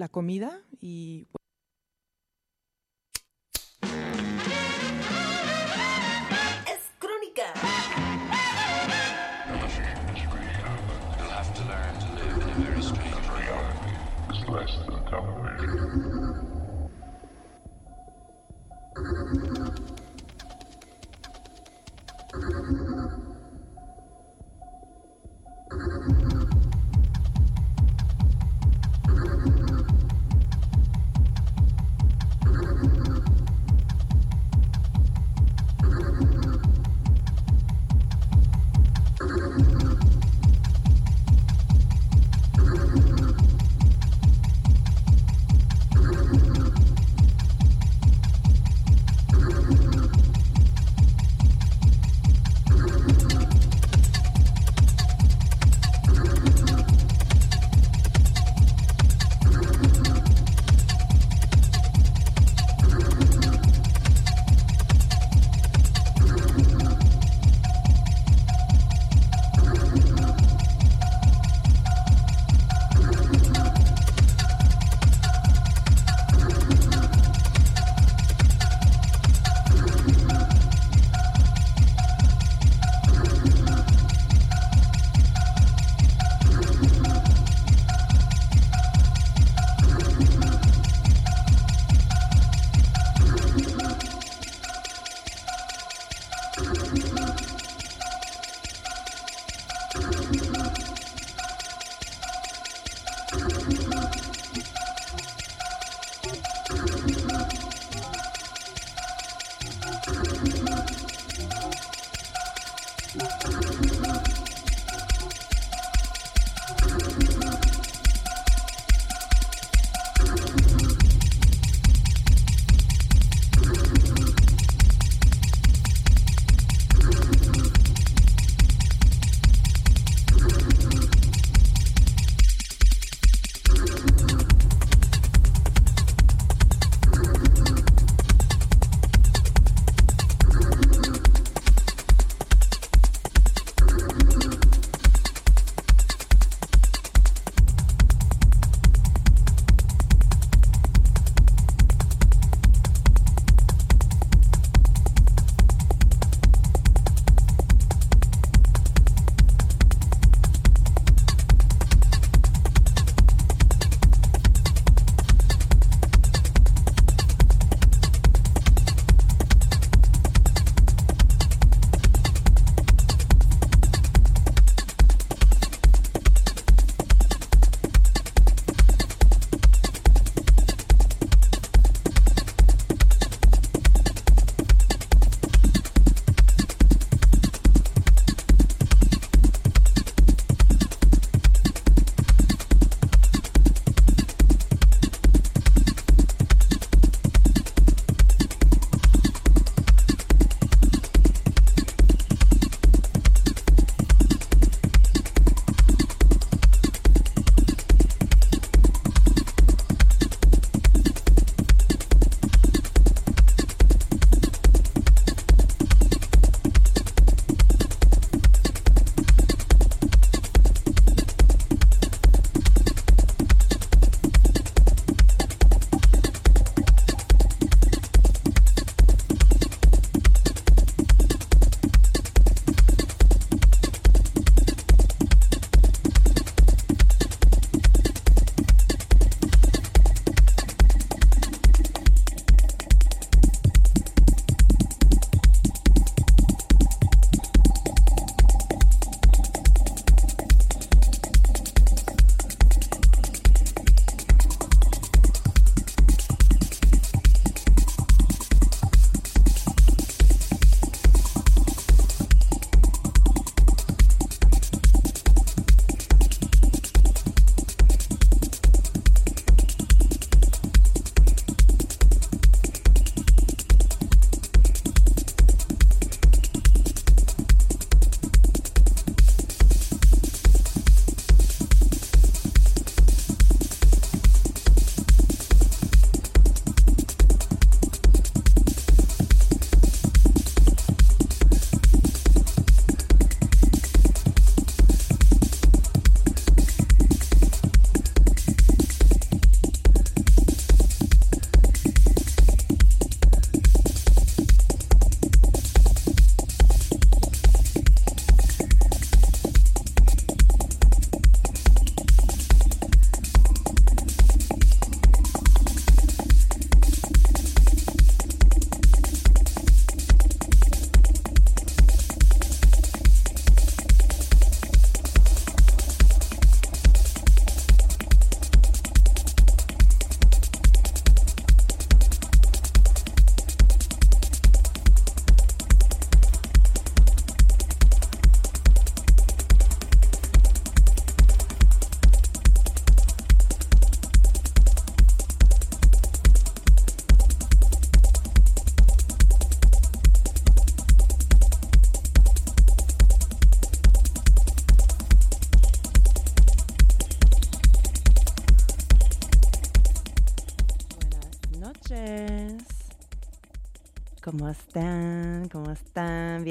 la comida y Es crónica. You'll have to learn to live in a very strange world.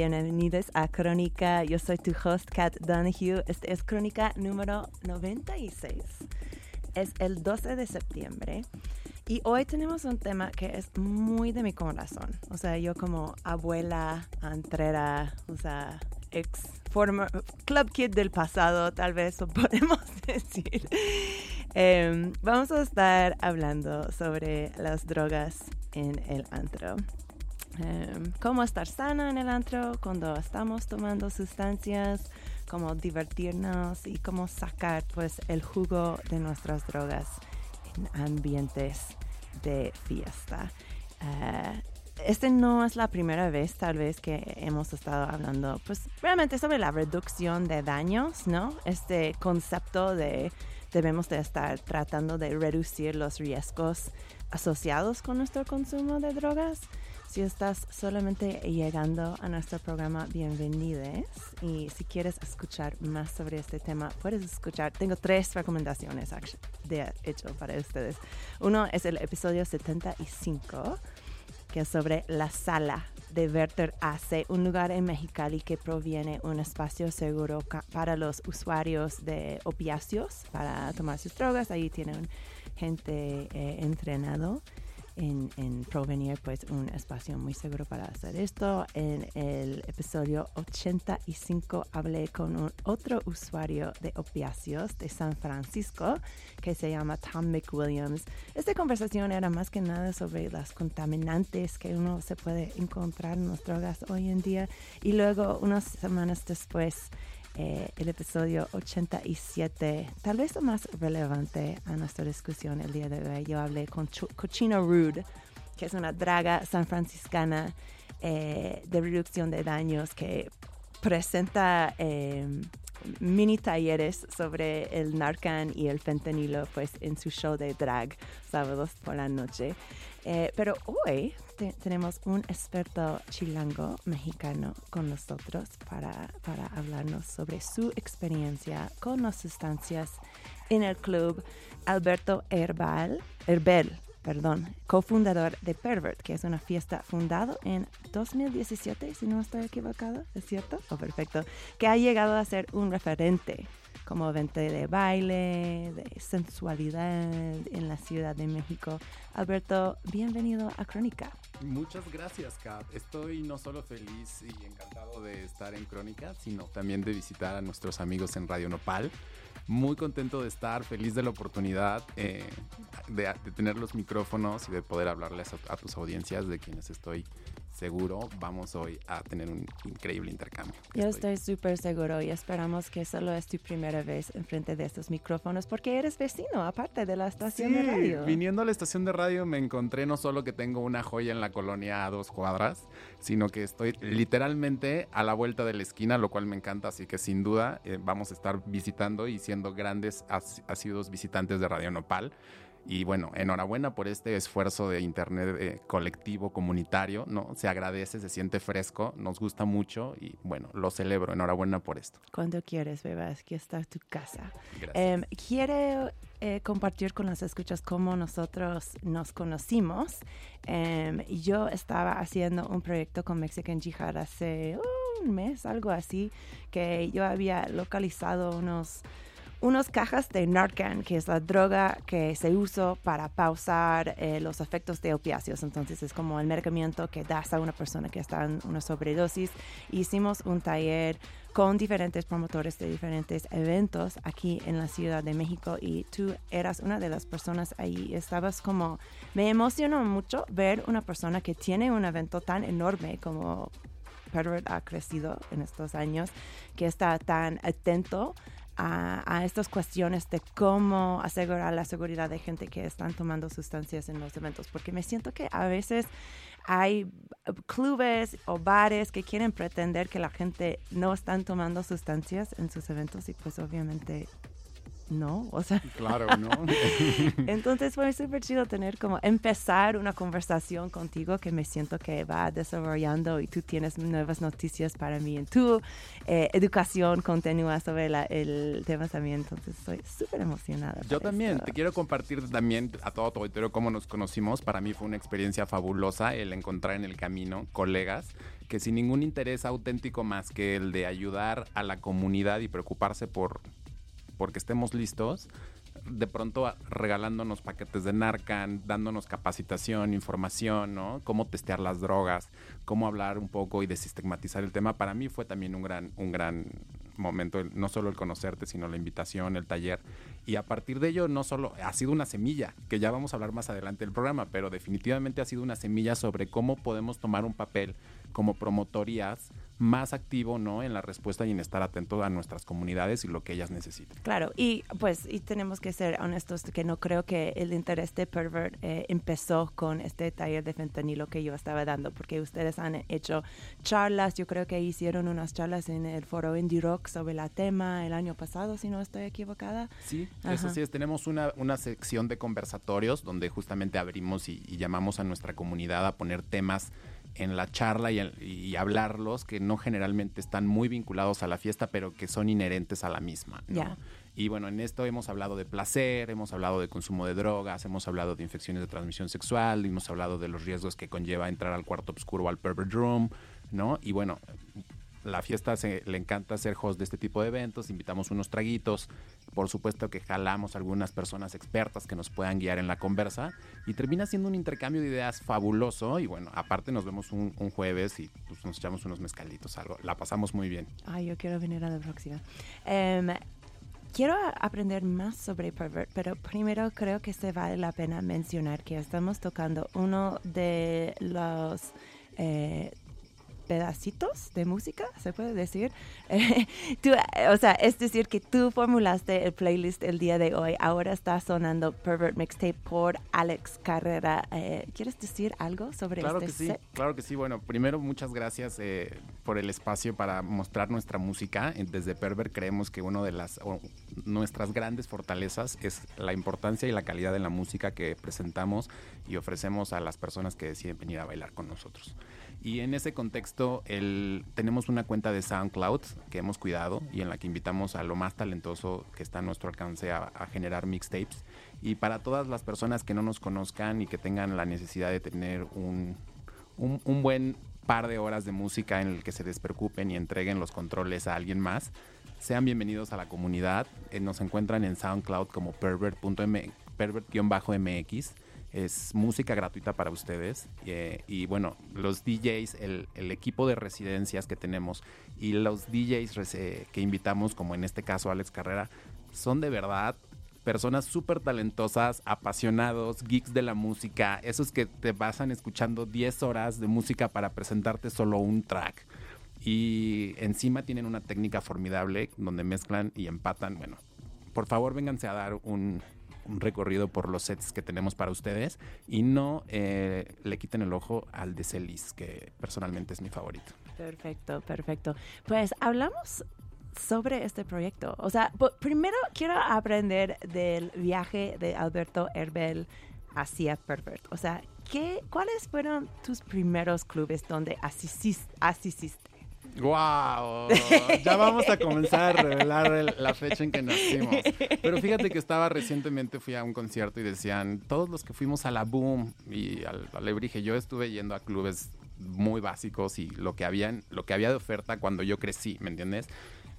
Bienvenidos a Crónica. Yo soy tu host, Kat Donahue. Este es Crónica número 96. Es el 12 de septiembre. Y hoy tenemos un tema que es muy de mi corazón. O sea, yo como abuela, antrera, o sea, ex former, club kid del pasado, tal vez lo podemos decir. Em, vamos a estar hablando sobre las drogas en el antro. Em, cómo estar sana en el antro cuando estamos tomando sustancias, cómo divertirnos y cómo sacar pues el jugo de nuestras drogas en ambientes de fiesta. Eh, este no es la primera vez tal vez que hemos estado hablando pues realmente sobre la reducción de daños, ¿no? Este concepto de debemos de estar tratando de reducir los riesgos asociados con nuestro consumo de drogas. Si estás solamente llegando a nuestro programa, bienvenidos. Y si quieres escuchar más sobre este tema, puedes escuchar. Tengo tres recomendaciones de hecho para ustedes. Uno es el episodio 75 que es sobre la sala de Werther AC, un lugar en Mexicali que proviene un espacio seguro para los usuarios de opiáceos para tomar sus drogas. Ahí tienen gente eh, entrenado en, provenir pues un espacio muy seguro para hacer esto. En el episodio 85 hablé con otro usuario de opiáceos de San Francisco que se llama Tom McWilliams. Esta conversación era más que nada sobre las contaminantes que uno se puede encontrar en las drogas hoy en día y luego unas semanas después eh, el episodio 87, tal vez lo más relevante a nuestra discusión el día de hoy. Yo hablé con Cochino Rude, que es una draga sanfranciscana eh, de reducción de daños que presenta em, mini talleres sobre el Narcan y el fentanilo pues en su show de drag sábados por la noche. Eh, pero hoy tenemos un experto chilango mexicano con nosotros para, para hablarnos sobre su experiencia con las sustancias en el club. Alberto Herbal, Herbel, perdón, cofundador de Pervert, que es una fiesta fundado en 2017, si no estoy equivocado, ¿es cierto? Oh, perfecto. Que ha llegado a ser un referente como evento de baile, de sensualidad en la Ciudad de México. Alberto, bienvenido a Crónica. Muchas gracias, Kat. Estoy no solo feliz y encantado de estar en Crónica, sino también de visitar a nuestros amigos en Radio Nopal. Muy contento de estar, feliz de la oportunidad eh, de, tener los micrófonos y de poder hablarles a, a tus audiencias de quienes estoy seguro vamos hoy a tener un increíble intercambio. Yo estoy súper seguro y esperamos que solo es tu primera vez enfrente de estos micrófonos porque eres vecino, aparte de la estación de radio. Viniendo a la estación de radio me encontré no solo que tengo una joya en la colonia a dos cuadras, sino que estoy literalmente a la vuelta de la esquina, lo cual me encanta, así que sin duda eh, vamos a estar visitando y siendo grandes asiduos visitantes de Radio Nopal. Y bueno, enhorabuena por este esfuerzo de Internet eh, colectivo, comunitario, ¿no? Se agradece, se siente fresco, nos gusta mucho y bueno, lo celebro. Enhorabuena por esto. Cuando quieres, bebé, aquí está tu casa. Gracias. Eh, ¿Quiere eh, compartir con las escuchas cómo nosotros nos conocimos? Em, yo estaba haciendo un proyecto con Mexican Jihad hace un mes, algo así, que yo había localizado unos unas cajas de Narcan, que es la droga que se usa para pausar eh, los efectos de opiáceos. Entonces es como el medicamento que das a una persona que está en una sobredosis. Hicimos un taller con diferentes promotores de diferentes eventos aquí en la Ciudad de México y tú eras una de las personas ahí. Estabas como, me emocionó mucho ver una persona que tiene un evento tan enorme como Pervert ha crecido en estos años, que está tan atento a, estas cuestiones de cómo asegurar la seguridad de gente que están tomando sustancias en los eventos, porque me siento que a veces hay clubes o bares que quieren pretender que la gente no están tomando sustancias en sus eventos y pues obviamente no, o sea, Claro, ¿no? entonces fue súper chido tener como empezar una conversación contigo que me siento que va desarrollando y tú tienes nuevas noticias para mí en tu eh, educación continua sobre la- el tema también, entonces estoy súper emocionada. Yo también, esto. te quiero compartir también a todo tu auditorio cómo nos conocimos. Para mí fue una experiencia fabulosa el encontrar en el camino colegas que sin ningún interés auténtico más que el de ayudar a la comunidad y preocuparse por porque estemos listos, de pronto regalándonos paquetes de Narcan, dándonos capacitación, información, ¿no? Cómo testear las drogas, cómo hablar un poco y desestigmatizar el tema. Para mí fue también un gran, un gran momento, no solo el conocerte, sino la invitación, el taller. Y a partir de ello, no solo ha sido una semilla, que ya vamos a hablar más adelante del programa, pero definitivamente ha sido una semilla sobre cómo podemos tomar un papel como promotorías más activo, ¿no? En la respuesta y en estar atento a nuestras comunidades y lo que ellas necesiten. Claro, y pues y tenemos que ser honestos que no creo que el interés de Pervert eh, empezó con este taller de fentanilo que yo estaba dando, porque ustedes han hecho charlas, yo creo que hicieron unas charlas en el foro Indie Rock sobre la tema el año pasado, si no estoy equivocada. Sí, Ajá. eso sí es. Tenemos una, una sección de conversatorios donde justamente abrimos y, y llamamos a nuestra comunidad a poner temas en la charla y, hablarlos que no generalmente están muy vinculados a la fiesta, pero que son inherentes a la misma. ¿no? Y bueno, en esto hemos hablado de placer, hemos hablado de consumo de drogas, hemos hablado de infecciones de transmisión sexual, hemos hablado de los riesgos que conlleva entrar al cuarto oscuro o al pervert room, ¿no? Y bueno, la fiesta se, le encanta ser host de este tipo de eventos, invitamos unos traguitos, por supuesto que jalamos algunas personas expertas que nos puedan guiar en la conversa y termina siendo un intercambio de ideas fabuloso y bueno, aparte nos vemos un, un jueves y pues, nos echamos unos mezcalitos, algo, la pasamos muy bien. Ay, yo quiero venir a la próxima. Em, quiero aprender más sobre Pervert, pero primero creo que se vale la pena mencionar que estamos tocando uno de los eh, pedacitos de música, se puede decir. Eh, tú, o sea, es decir, que tú formulaste el playlist el día de hoy. Ahora está sonando Pervert Mixtape por Alex Carrera. Eh, ¿Quieres decir algo sobre Claro este que sí, set? claro que sí. Bueno, primero muchas gracias eh, por el espacio para mostrar nuestra música. Desde Perver creemos que una de las o nuestras grandes fortalezas es la importancia y la calidad de la música que presentamos y ofrecemos a las personas que deciden venir a bailar con nosotros. Y en ese contexto tenemos una cuenta de SoundCloud que hemos cuidado y en la que invitamos a lo más talentoso que está a nuestro alcance a, generar mixtapes. Y para todas las personas que no nos conozcan y que tengan la necesidad de tener un, un, buen par de horas de música en el que se despreocupen y entreguen los controles a alguien más, sean bienvenidos a la comunidad. Eh, nos encuentran en SoundCloud como pervert.m pervert-mx. Es música gratuita para ustedes. Eh, y bueno, los DJs, el, el equipo de residencias que tenemos y los DJs que invitamos, como en este caso Alex Carrera, son de verdad personas súper talentosas, apasionados, geeks de la música, esos que te pasan escuchando 10 horas de música para presentarte solo un track. Y encima tienen una técnica formidable donde mezclan y empatan. Bueno, por favor vénganse a dar un, un recorrido por los sets que tenemos para ustedes y no eh, le quiten el ojo al de Celis, que personalmente es mi favorito. Perfecto, perfecto. Pues hablamos sobre este proyecto. O sea, primero quiero aprender del viaje de Alberto Herbel hacia Pervert. O sea, ¿qué, ¿cuáles fueron tus primeros clubes donde asististe? ¡Wow! Ya vamos a comenzar a revelar el- la fecha en que nacimos. Pero fíjate que estaba recientemente, fui a un concierto y decían, todos los que fuimos a la Boom y al Alebrije, yo estuve yendo a clubes muy básicos y lo que, habían, lo que había de oferta cuando yo crecí, ¿me entiendes?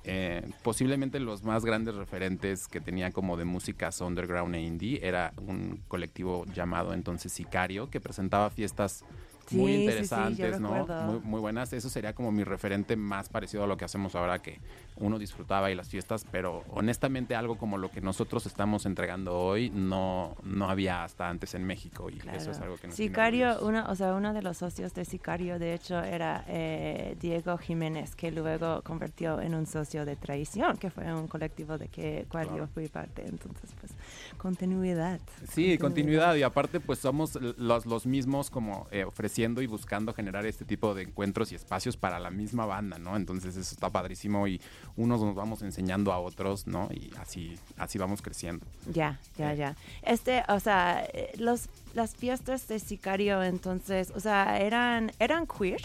Eh, posiblemente los más grandes referentes que tenía como de músicas underground e indie era un colectivo llamado entonces Sicario que presentaba fiestas muy Sí, yo interesantes, ¿no? Muy, muy buenas. Eso sería como mi referente más parecido a lo que hacemos ahora que uno disfrutaba y las fiestas, pero honestamente algo como lo que nosotros estamos entregando hoy no, no había hasta antes en México y Claro. eso es algo que nos Sicario, uno, o sea, uno de los socios de Sicario, de hecho, era eh, Diego Jiménez, que luego convirtió en un socio de Traición, que fue un colectivo de que cual Claro. yo fui parte. Entonces, pues, continuidad. Sí, continuidad y aparte pues somos los, los mismos como eh, ofreciendo y buscando generar este tipo de encuentros y espacios para la misma banda, ¿no? Entonces eso está padrísimo y unos nos vamos enseñando a otros, ¿no? Y así, así vamos creciendo. Ya, ya, ya. Este, o sea, eh, los, las fiestas de Sicario, entonces, o sea, eran, eran queer.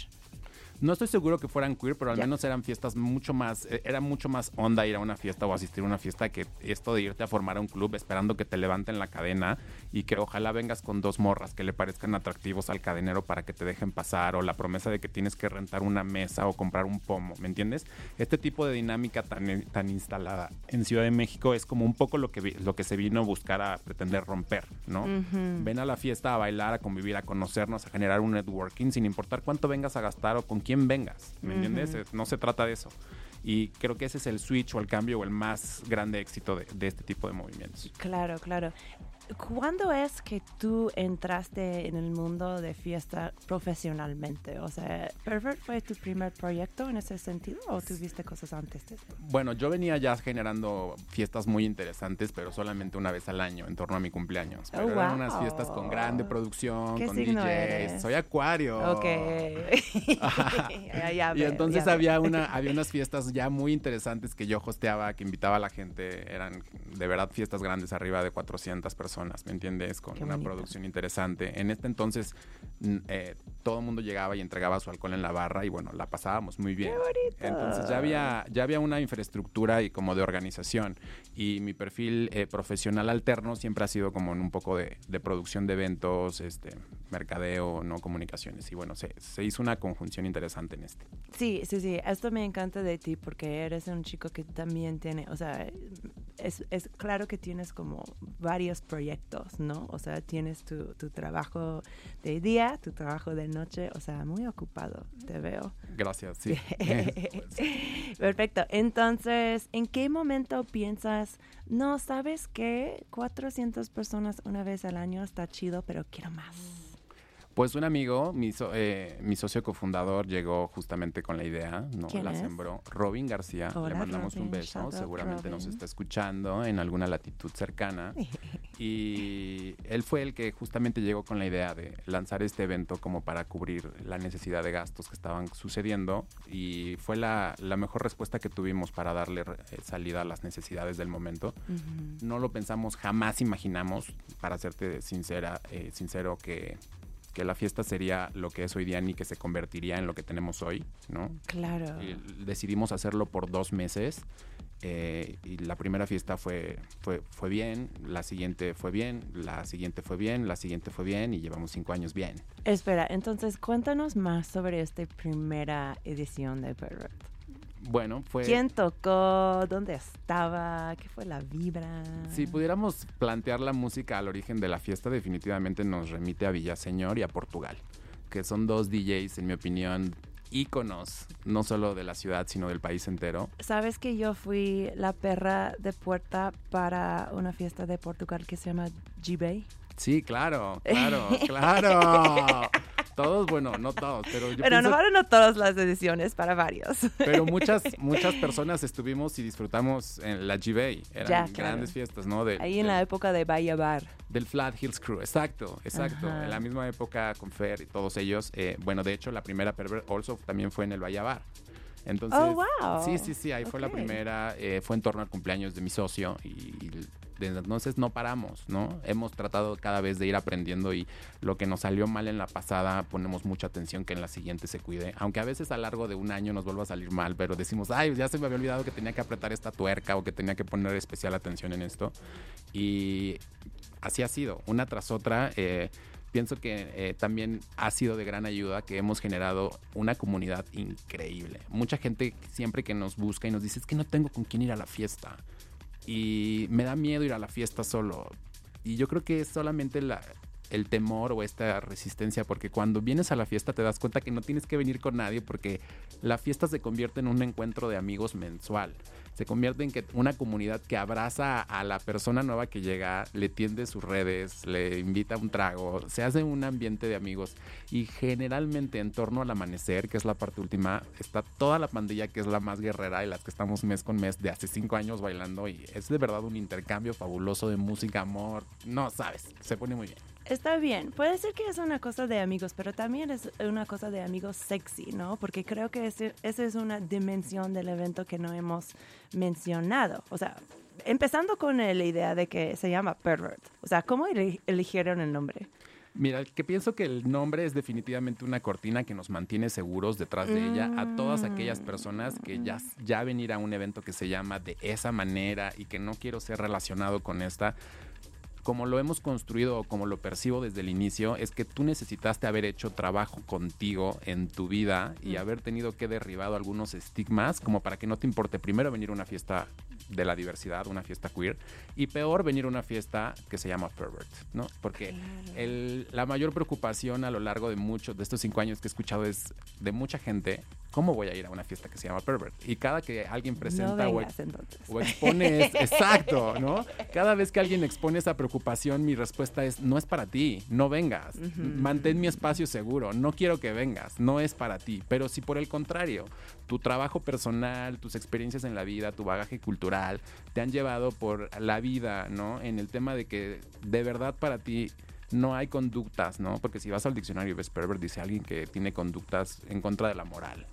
No estoy seguro que fueran queer, pero al menos eran fiestas mucho más, eh, era mucho más onda ir a una fiesta o asistir a una fiesta que esto de irte a formar a un club esperando que te levanten la cadena y que ojalá vengas con dos morras que le parezcan atractivos al cadenero para que te dejen pasar o la promesa de que tienes que rentar una mesa o comprar un pomo, ¿me entiendes? Este tipo de dinámica tan, tan instalada en Ciudad de México es como un poco lo que, lo que se vino a buscar a pretender romper, ¿no? Ven a la fiesta a bailar, a convivir, a conocernos, a generar un networking, sin importar cuánto vengas a gastar o con quién vengas. ¿Me entiendes? Eh, No se trata de eso. Y creo que ese es el switch o el cambio o el más grande éxito de, de este tipo de movimientos. Claro, claro. ¿Cuándo es que tú entraste en el mundo de fiesta profesionalmente? O sea, ¿Pervert fue tu primer proyecto en ese sentido o tuviste cosas antes de eso? Bueno, yo venía ya generando fiestas muy interesantes, pero solamente una vez al año, en torno a mi cumpleaños. Pero Oh, eran wow. unas fiestas con grande producción, ¿Qué con signo DJs. eres? Soy acuario. Ok. Ya, ya y entonces ya había una había unas fiestas ya muy interesantes que yo hosteaba, que invitaba a la gente, eran de verdad fiestas grandes arriba de 400 personas, ¿me entiendes? Con Qué una bonito. producción interesante. En este entonces eh, todo el mundo llegaba y entregaba su alcohol en la barra y bueno, la pasábamos muy bien. bonito! Entonces ya había ya había una infraestructura y como de organización y mi perfil eh, profesional alterno siempre ha sido como en un poco de, de producción de eventos, este mercadeo, no comunicaciones y bueno, se, se hizo una conjunción interesante en este. Sí, sí, sí. Esto me encanta de ti porque eres un chico que también tiene, o sea, es, es claro que tienes como varios proyectos, ¿no? O sea, tienes tu, tu trabajo de día, tu trabajo de noche, o sea, muy ocupado, te veo. Gracias, sí. Perfecto. Entonces, ¿en qué momento piensas, no, sabes qué? 400 personas una vez al año está chido, pero quiero más? Pues un amigo, mi, so- eh, mi socio cofundador, llegó justamente con la idea, ¿no? ¿Quién la es? sembró. Robin García, Hola, le mandamos Robin, un beso, seguramente nos está escuchando en alguna latitud cercana. y él fue el que justamente llegó con la idea de lanzar este evento como para cubrir la necesidad de gastos que estaban sucediendo y fue la, la mejor respuesta que tuvimos para darle eh, salida a las necesidades del momento no lo pensamos, jamás imaginamos, para serte sincera, eh, sincero, que, que la fiesta sería lo que es hoy día ni que se convertiría en lo que tenemos hoy, ¿no? Claro. Y decidimos hacerlo por dos meses eh, y la primera fiesta fue, fue, fue bien, la siguiente fue bien, la siguiente fue bien, la siguiente fue bien y llevamos cinco años bien. Espera, entonces cuéntanos más sobre esta primera edición de Pervert. Bueno, fue... ¿Quién tocó? ¿Dónde estaba? ¿Qué fue la vibra? Si pudiéramos plantear la música al origen de la fiesta, definitivamente nos remite a Villaseñor y a Portugal, que son dos DJs, en mi opinión, íconos, no solo de la ciudad, sino del país entero. ¿Sabes que yo fui la perra de puerta para una fiesta de Portugal que se llama G-Bay? Sí, claro, claro, claro. Todos, bueno, no todos, pero yo Pero no pienso- fueron no todas las ediciones, para varios. pero muchas, muchas personas estuvimos y disfrutamos en la G-Bay. Eran Ya, claro. grandes fiestas, ¿no? De- Ahí en la época de Bahía Bar. Del Flat Hills Crew, exacto, exacto. Ajá. En la misma época con Fer y todos ellos. eh, bueno, de hecho, la primera Pervert also también fue en el Bahía Bar. Entonces, Oh, wow. sí, sí, sí, ahí fue la primera. eh, fue en torno al cumpleaños de mi socio y, y desde entonces no paramos, ¿no? Hemos tratado cada vez de ir aprendiendo y lo que nos salió mal en la pasada ponemos mucha atención que en la siguiente se cuide. Aunque a veces a largo de un año nos vuelva a salir mal, pero decimos, ay, ya se me había olvidado que tenía que apretar esta tuerca o que tenía que poner especial atención en esto. Y así ha sido, una tras otra. eh, pienso que eh, también ha sido de gran ayuda que hemos generado una comunidad increíble. Mucha gente siempre que nos busca y nos dice, es que no tengo con quién ir a la fiesta. Y me da miedo ir a la fiesta solo. Y yo creo que es solamente la, el temor o esta resistencia, porque cuando vienes a la fiesta te das cuenta que no tienes que venir con nadie, porque la fiesta se convierte en un encuentro de amigos mensual. Se convierte en que una comunidad que abraza a la persona nueva que llega, le tiende sus redes, le invita a un trago, se hace un ambiente de amigos y generalmente en torno al amanecer, que es la parte última, está toda la pandilla que es la más guerrera y las que estamos mes con mes de hace cinco años bailando y es de verdad un intercambio fabuloso de música, amor, no sabes, se pone muy bien. Está bien, puede ser que es una cosa de amigos, pero también es una cosa de amigos sexy, ¿no? Porque creo que ese- esa es una dimensión del evento que no hemos mencionado. O sea, empezando con la idea de que se llama Pervert. O sea, ¿cómo eli- eligieron el nombre? Mira, que pienso que el nombre es definitivamente una cortina que nos mantiene seguros detrás de ella a todas aquellas personas que ya, ya venir a un evento que se llama de esa manera y que no quiero ser relacionado con esta. Como lo hemos construido o como lo percibo desde el inicio, es que tú necesitaste haber hecho trabajo contigo en tu vida y haber tenido que derribado algunos estigmas como para que no te importe primero venir a una fiesta de la diversidad, una fiesta queer, y peor venir a una fiesta que se llama pervert, ¿no? Porque el- la mayor preocupación a lo largo de muchos de estos cinco años que he escuchado es de mucha gente, ¿cómo voy a ir a una fiesta que se llama pervert? Y cada que alguien presenta no o vengas o expone, es- exacto, ¿no? Cada vez que alguien expone esa preocupación, mi respuesta es, no es para ti, no vengas, mantén mi espacio seguro, no quiero que vengas, no es para ti, pero si por el contrario, tu trabajo personal, tus experiencias en la vida, tu bagaje cultural, te han llevado por la vida, ¿no? En el tema de que de verdad para ti no hay conductas, ¿no? Porque si vas al diccionario y ves pervert, dice alguien que tiene conductas en contra de la moral.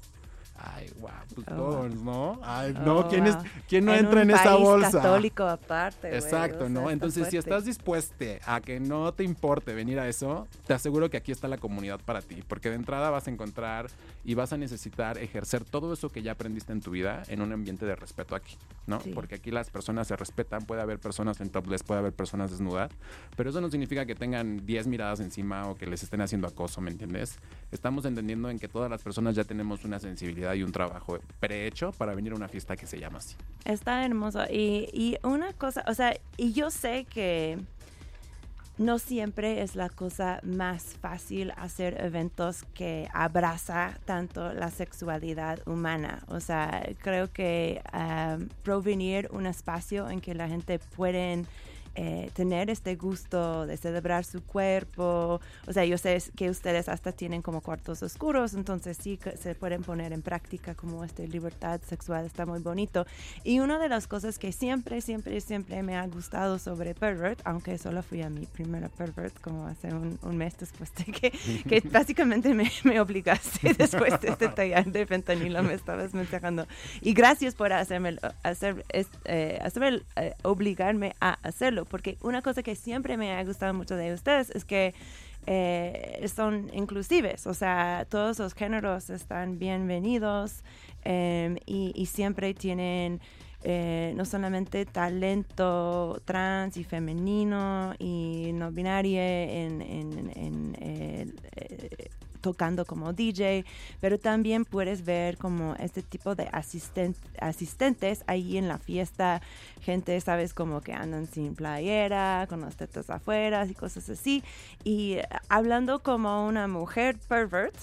Ay, guau, pues Oh. todos, ¿no? Ay, Oh, no, ¿quién, es. ¿quién no En entra un en esa país bolsa? católico aparte. Exacto, ¿no? Entonces, si estás dispuesto a que no te importe venir a eso, te aseguro que aquí está la comunidad para ti, porque de entrada vas a encontrar y vas a necesitar ejercer todo eso que ya aprendiste en tu vida en un ambiente de respeto aquí, ¿no? Sí. Porque aquí las personas se respetan, puede haber personas en topless, puede haber personas desnudas, pero eso no significa que tengan 10 miradas encima o que les estén haciendo acoso, ¿me entiendes? Estamos entendiendo en que todas las personas ya tenemos una sensibilidad y un trabajo prehecho para venir a una fiesta que se llama así. Está hermoso. Y, y una cosa, o sea, y yo sé que no siempre es la cosa más fácil hacer eventos que abraza tanto la sexualidad humana. O sea, creo que um, provenir un espacio en que la gente pueden eh, tener este gusto de celebrar su cuerpo. O sea, yo sé que ustedes hasta tienen como cuartos oscuros, entonces sí se pueden poner en práctica como esta libertad sexual, está muy bonito. Y una de las cosas que siempre, siempre, siempre me ha gustado sobre Pervert, aunque solo fui a mi primera Pervert como hace un, un mes después de que, que básicamente me, me obligaste después de este taller de fentanilo, me estabas mensajando. Y gracias por hacerme, hacer, eh, hacerme eh, obligarme a hacerlo, porque una cosa que siempre me ha gustado mucho de ustedes es que eh, son inclusives, o sea, todos los géneros están bienvenidos em, y, siempre tienen eh, no solamente talento trans y femenino y no binario en, en- en, eh, tocando como DJ, pero también puedes ver como este tipo de asisten- asistentes ahí en la fiesta, gente, sabes, como que andan sin playera, con las tetas afuera y cosas así. Y hablando como una mujer pervert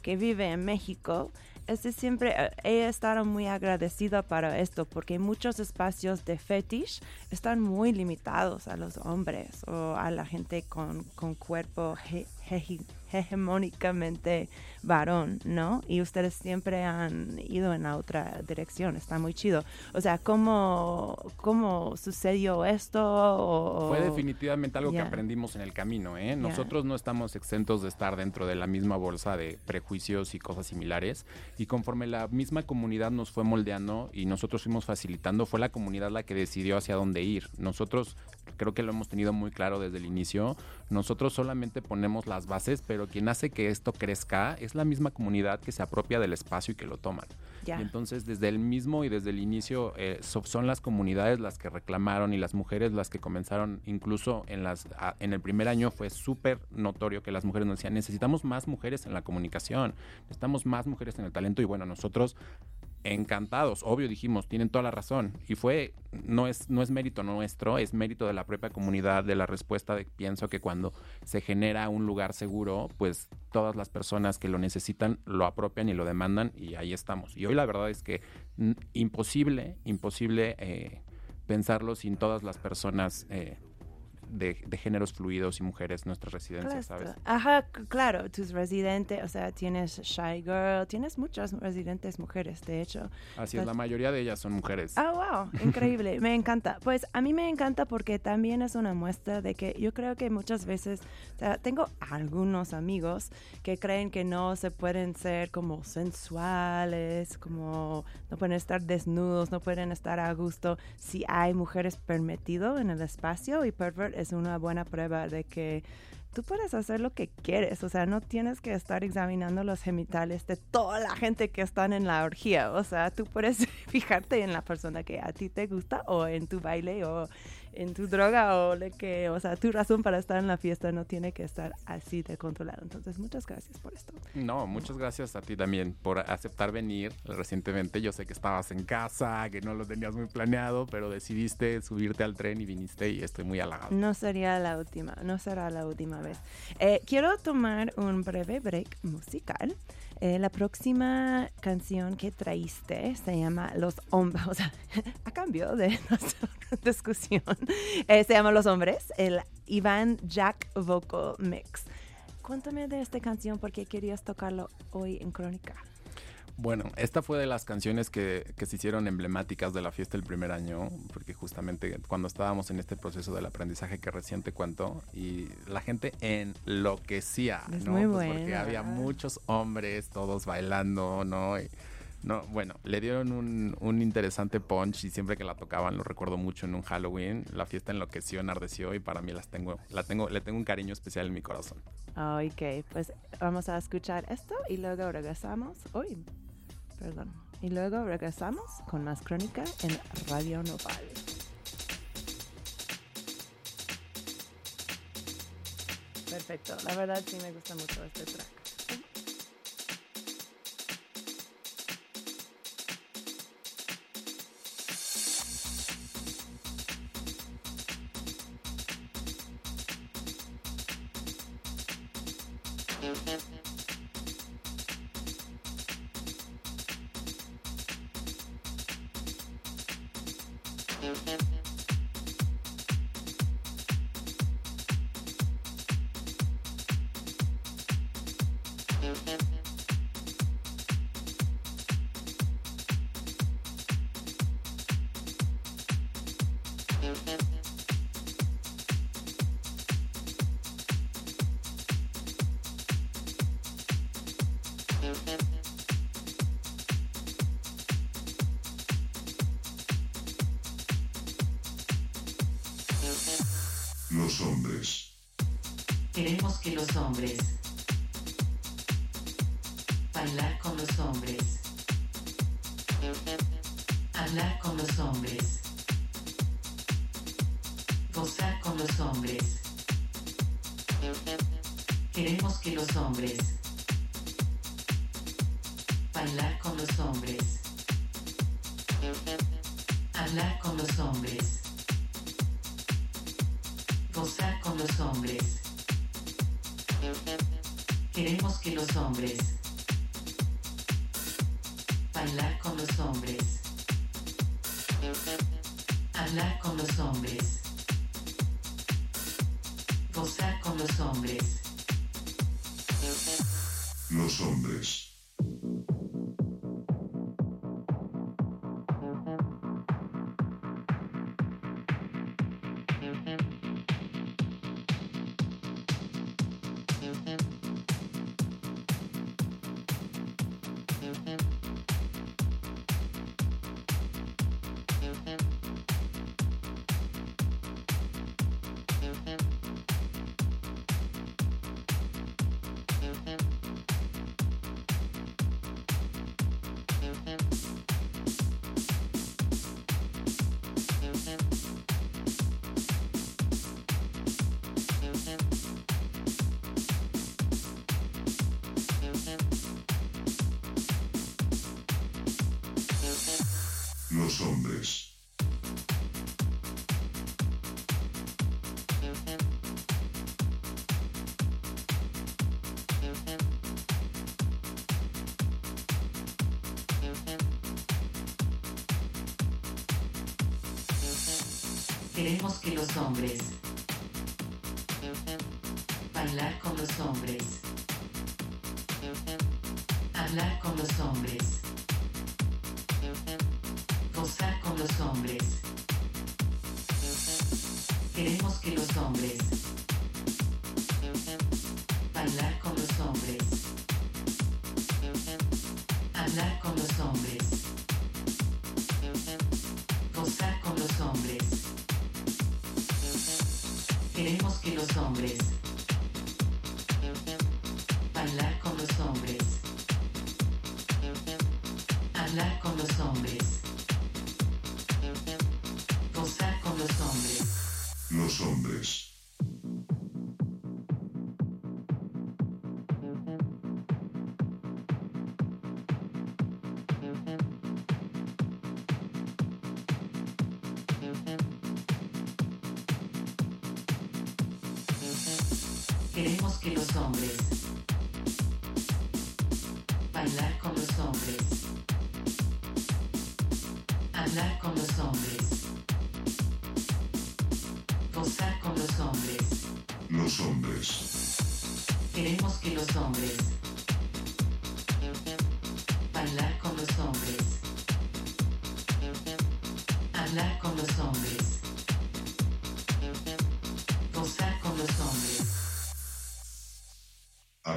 que vive en México, este siempre eh, he estado muy agradecida para esto porque muchos espacios de fetish están muy limitados a los hombres o a la gente con, con cuerpo heji- hegemónicamente varón, ¿no? Y ustedes siempre han ido en la otra dirección, está muy chido. O sea, ¿cómo, cómo sucedió esto? O- Fue definitivamente algo que aprendimos en el camino, ¿eh? Nosotros no estamos exentos de estar dentro de la misma bolsa de prejuicios y cosas similares. Y conforme la misma comunidad nos fue moldeando y nosotros fuimos facilitando, fue la comunidad la que decidió hacia dónde ir. Nosotros creo que lo hemos tenido muy claro desde el inicio. Nosotros solamente ponemos las bases, pero quien hace que esto crezca es la misma comunidad que se apropia del espacio y que lo toman. Ya. Y entonces desde el mismo y desde el inicio eh, so- son las comunidades las que reclamaron y las mujeres las que comenzaron, incluso en, las, a- en el primer año fue súper notorio que las mujeres nos decían, necesitamos más mujeres en la comunicación, necesitamos más mujeres en el talento y bueno, nosotros encantados, obvio dijimos, tienen toda la razón y fue, no es, no es mérito nuestro, es mérito de la propia comunidad, de la respuesta de pienso que cuando se genera un lugar seguro, pues todas las personas que lo necesitan lo apropian y lo demandan y ahí estamos. Y hoy la verdad es que mm, imposible, imposible eh, pensarlo sin todas las personas eh, de, de géneros fluidos y mujeres nuestras residencias, Claro. ¿sabes? Ajá, claro, tus residentes, o sea, tienes Shy Girl, tienes muchas residentes mujeres, de hecho. Así es, la mayoría de ellas son mujeres. Ah, wow, increíble, me encanta. Pues a mí me encanta porque también es una muestra de que yo creo que muchas veces, o sea, tengo algunos amigos que creen que no se pueden ser como sensuales, como no pueden estar desnudos, no pueden estar a gusto si hay mujeres permitido en el espacio y Pervert es una buena prueba de que tú puedes hacer lo que quieres, o sea, no tienes que estar examinando los genitales de toda la gente que están en la orgía, o sea, tú puedes fijarte en la persona que a ti te gusta o en tu baile o en tu droga o lo que, o sea, tu razón para estar en la fiesta no tiene que estar así de controlado. Entonces, muchas gracias por esto. No, muchas gracias a ti también por aceptar venir recientemente. Yo sé que estabas en casa, que no lo tenías muy planeado, pero decidiste subirte al tren y viniste y estoy muy halagado. No sería la última, no será la última vez. Eh, quiero tomar un breve break musical. Eh, la próxima canción que traíste se llama Los Hombres, o sea, a cambio de nuestra discusión, eh, se llama Los Hombres, el Ivan Jack Vocal Mix. Cuéntame de esta canción porque querías tocarlo hoy en Crónica. Bueno, esta fue de las canciones que, que se hicieron emblemáticas de la fiesta del primer año, porque justamente cuando estábamos en este proceso del aprendizaje que recién te cuento, y la gente enloquecía, Es ¿no? muy Pues porque buena. había muchos hombres, todos bailando, ¿no? Y, no, bueno, le dieron un, un interesante punch y siempre que la tocaban, lo recuerdo mucho en un Halloween, la fiesta enloqueció, enardeció y para mí las tengo, la tengo, le tengo un cariño especial en mi corazón. Ok, pues vamos a escuchar esto y luego regresamos. Uy, perdón. Y luego regresamos con más crónica en Radio Nopal. Perfecto, la verdad sí me gusta mucho este track. Los hombres. Queremos que los hombres bailar con los hombres, Los hombres.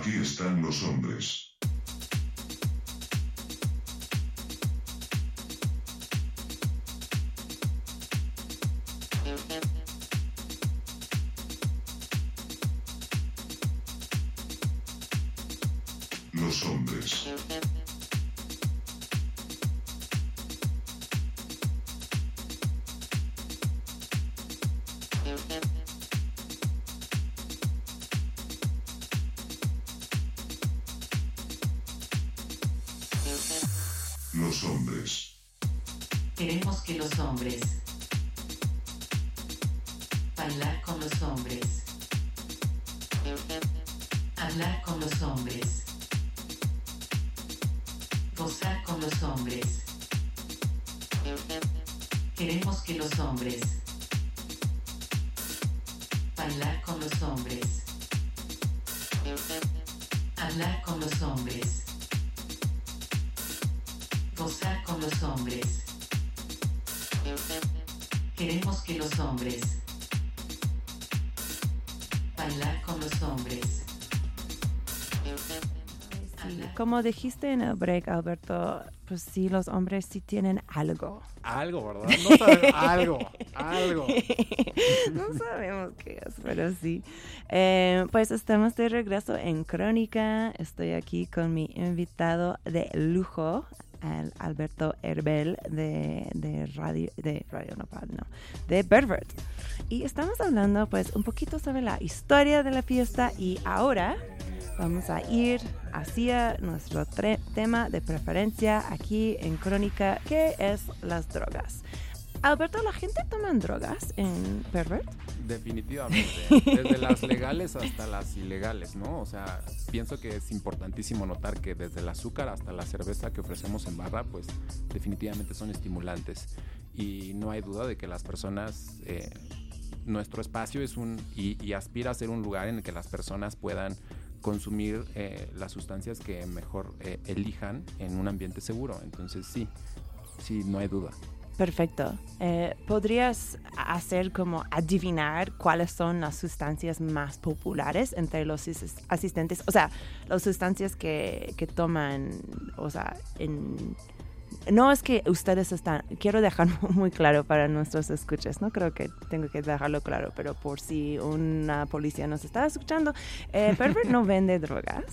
Aquí están los hombres. Como dijiste en el break, Alberto, pues sí, los hombres sí tienen algo. Algo, ¿verdad? No sabes, algo, algo. no sabemos qué es, pero sí. Eh, pues estamos de regreso en Crónica. Estoy aquí con mi invitado de lujo, Alberto Herbel de, de Radio, de Radio Nopal, no, de Pervert. Y estamos hablando pues un poquito sobre la historia de la fiesta y ahora vamos a ir hacia nuestro tema de preferencia aquí en Crónica, que es las drogas. Alberto, ¿la gente toma drogas en Pervert? Definitivamente. Desde las legales hasta las ilegales, ¿no? O sea, pienso que es importantísimo notar que desde el azúcar hasta la cerveza que ofrecemos en barra, pues definitivamente son estimulantes. Y no hay duda de que las personas, eh, nuestro espacio es un, y, y aspira a ser un lugar en el que las personas puedan consumir eh, las sustancias que mejor eh, elijan en un ambiente seguro. Entonces sí, sí, no hay duda. Perfecto. Eh, ¿Podrías hacer como adivinar cuáles son las sustancias más populares entre los asis- asistentes? O sea, las sustancias que, que toman, o sea, en... No es que ustedes están, quiero dejar muy claro para nuestros escuchas, no creo que tengo que dejarlo claro, pero por si una policía nos está escuchando, eh, Pervert no vende drogas.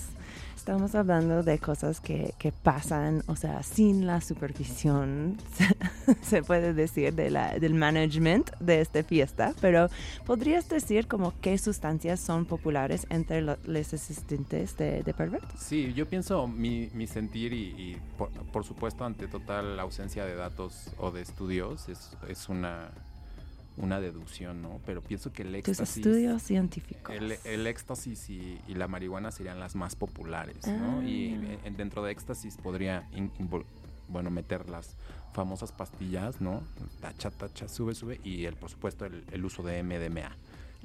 Estamos hablando de cosas que, que pasan, o sea, sin la supervisión, se puede decir, de del management de esta fiesta, pero ¿podrías decir como qué sustancias son populares entre lo- los asistentes de, de Pervert? Sí, yo pienso mi, mi sentir y, y por, por supuesto ante total ausencia de datos o de estudios es, es una, una deducción, ¿no? Pero pienso que el Tus éxtasis... estudios científicos. El, el éxtasis y, y la marihuana serían las más populares, ¿no? Y Ah. en- dentro de éxtasis podría, in- bueno, meter las famosas pastillas, ¿no? Tacha, tacha, sube, sube, y el, por supuesto el, el uso de MDMA. La-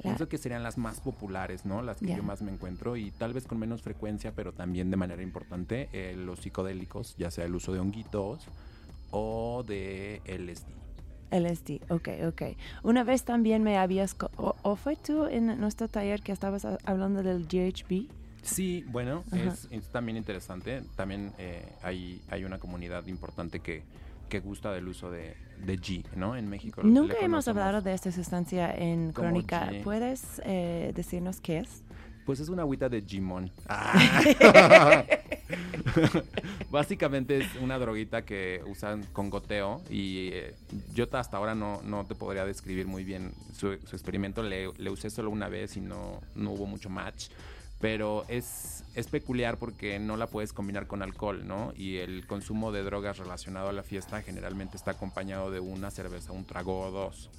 Pienso que serían las más populares, ¿no? Las que yo más me encuentro y tal vez con menos frecuencia, pero también de manera importante, eh, los psicodélicos, ya sea el uso de honguitos o de LSD. LSD, ok, ok. Una vez también me habías, o, o fue tú en nuestro taller que estabas hablando del GHB? Sí, bueno, es, es también interesante. También eh, hay, hay una comunidad importante que, que gusta del uso de, de G, ¿no? En México. Nunca hemos hablado de esta sustancia en Crónica. G. ¿Puedes eh, decirnos qué es? Pues es una agüita de. Ah. Básicamente es una droguita que usan con goteo y eh, yo ta- hasta ahora no, no te podría describir muy bien su, su experimento. Le, le usé solo una vez y no, no hubo mucho match. Pero es, es peculiar porque no la puedes combinar con alcohol, ¿no? Y el consumo de drogas relacionado a la fiesta generalmente está acompañado de una cerveza, un trago o dos.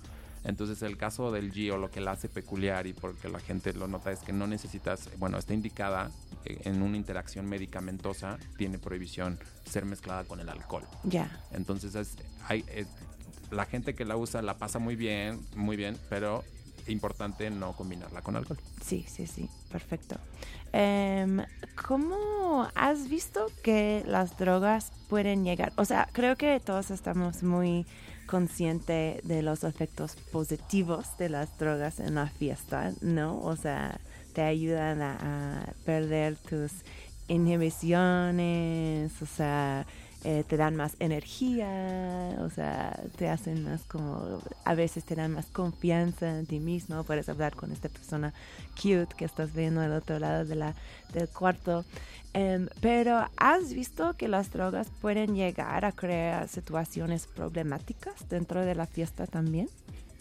Entonces el caso del G o lo que la hace peculiar y porque la gente lo nota es que no necesitas, bueno, está indicada eh, en una interacción medicamentosa, tiene prohibición ser mezclada con el alcohol. Ya. Entonces es, hay, es- la gente que la usa la pasa muy bien, muy bien, pero importante no combinarla con alcohol. Sí, sí, sí, perfecto. Em, ¿Cómo has visto que las drogas pueden llegar? O sea, creo que todos estamos muy conscientes de los efectos positivos de las drogas en la fiesta, ¿no? O sea, te ayudan a, a perder tus inhibiciones, o sea, eh, te dan más energía, o sea, te hacen más como, a veces te dan más confianza en ti mismo, puedes hablar con esta persona cute que estás viendo al otro lado de la, del cuarto. Em, pero ¿has visto que las drogas pueden llegar a crear situaciones problemáticas dentro de la fiesta también?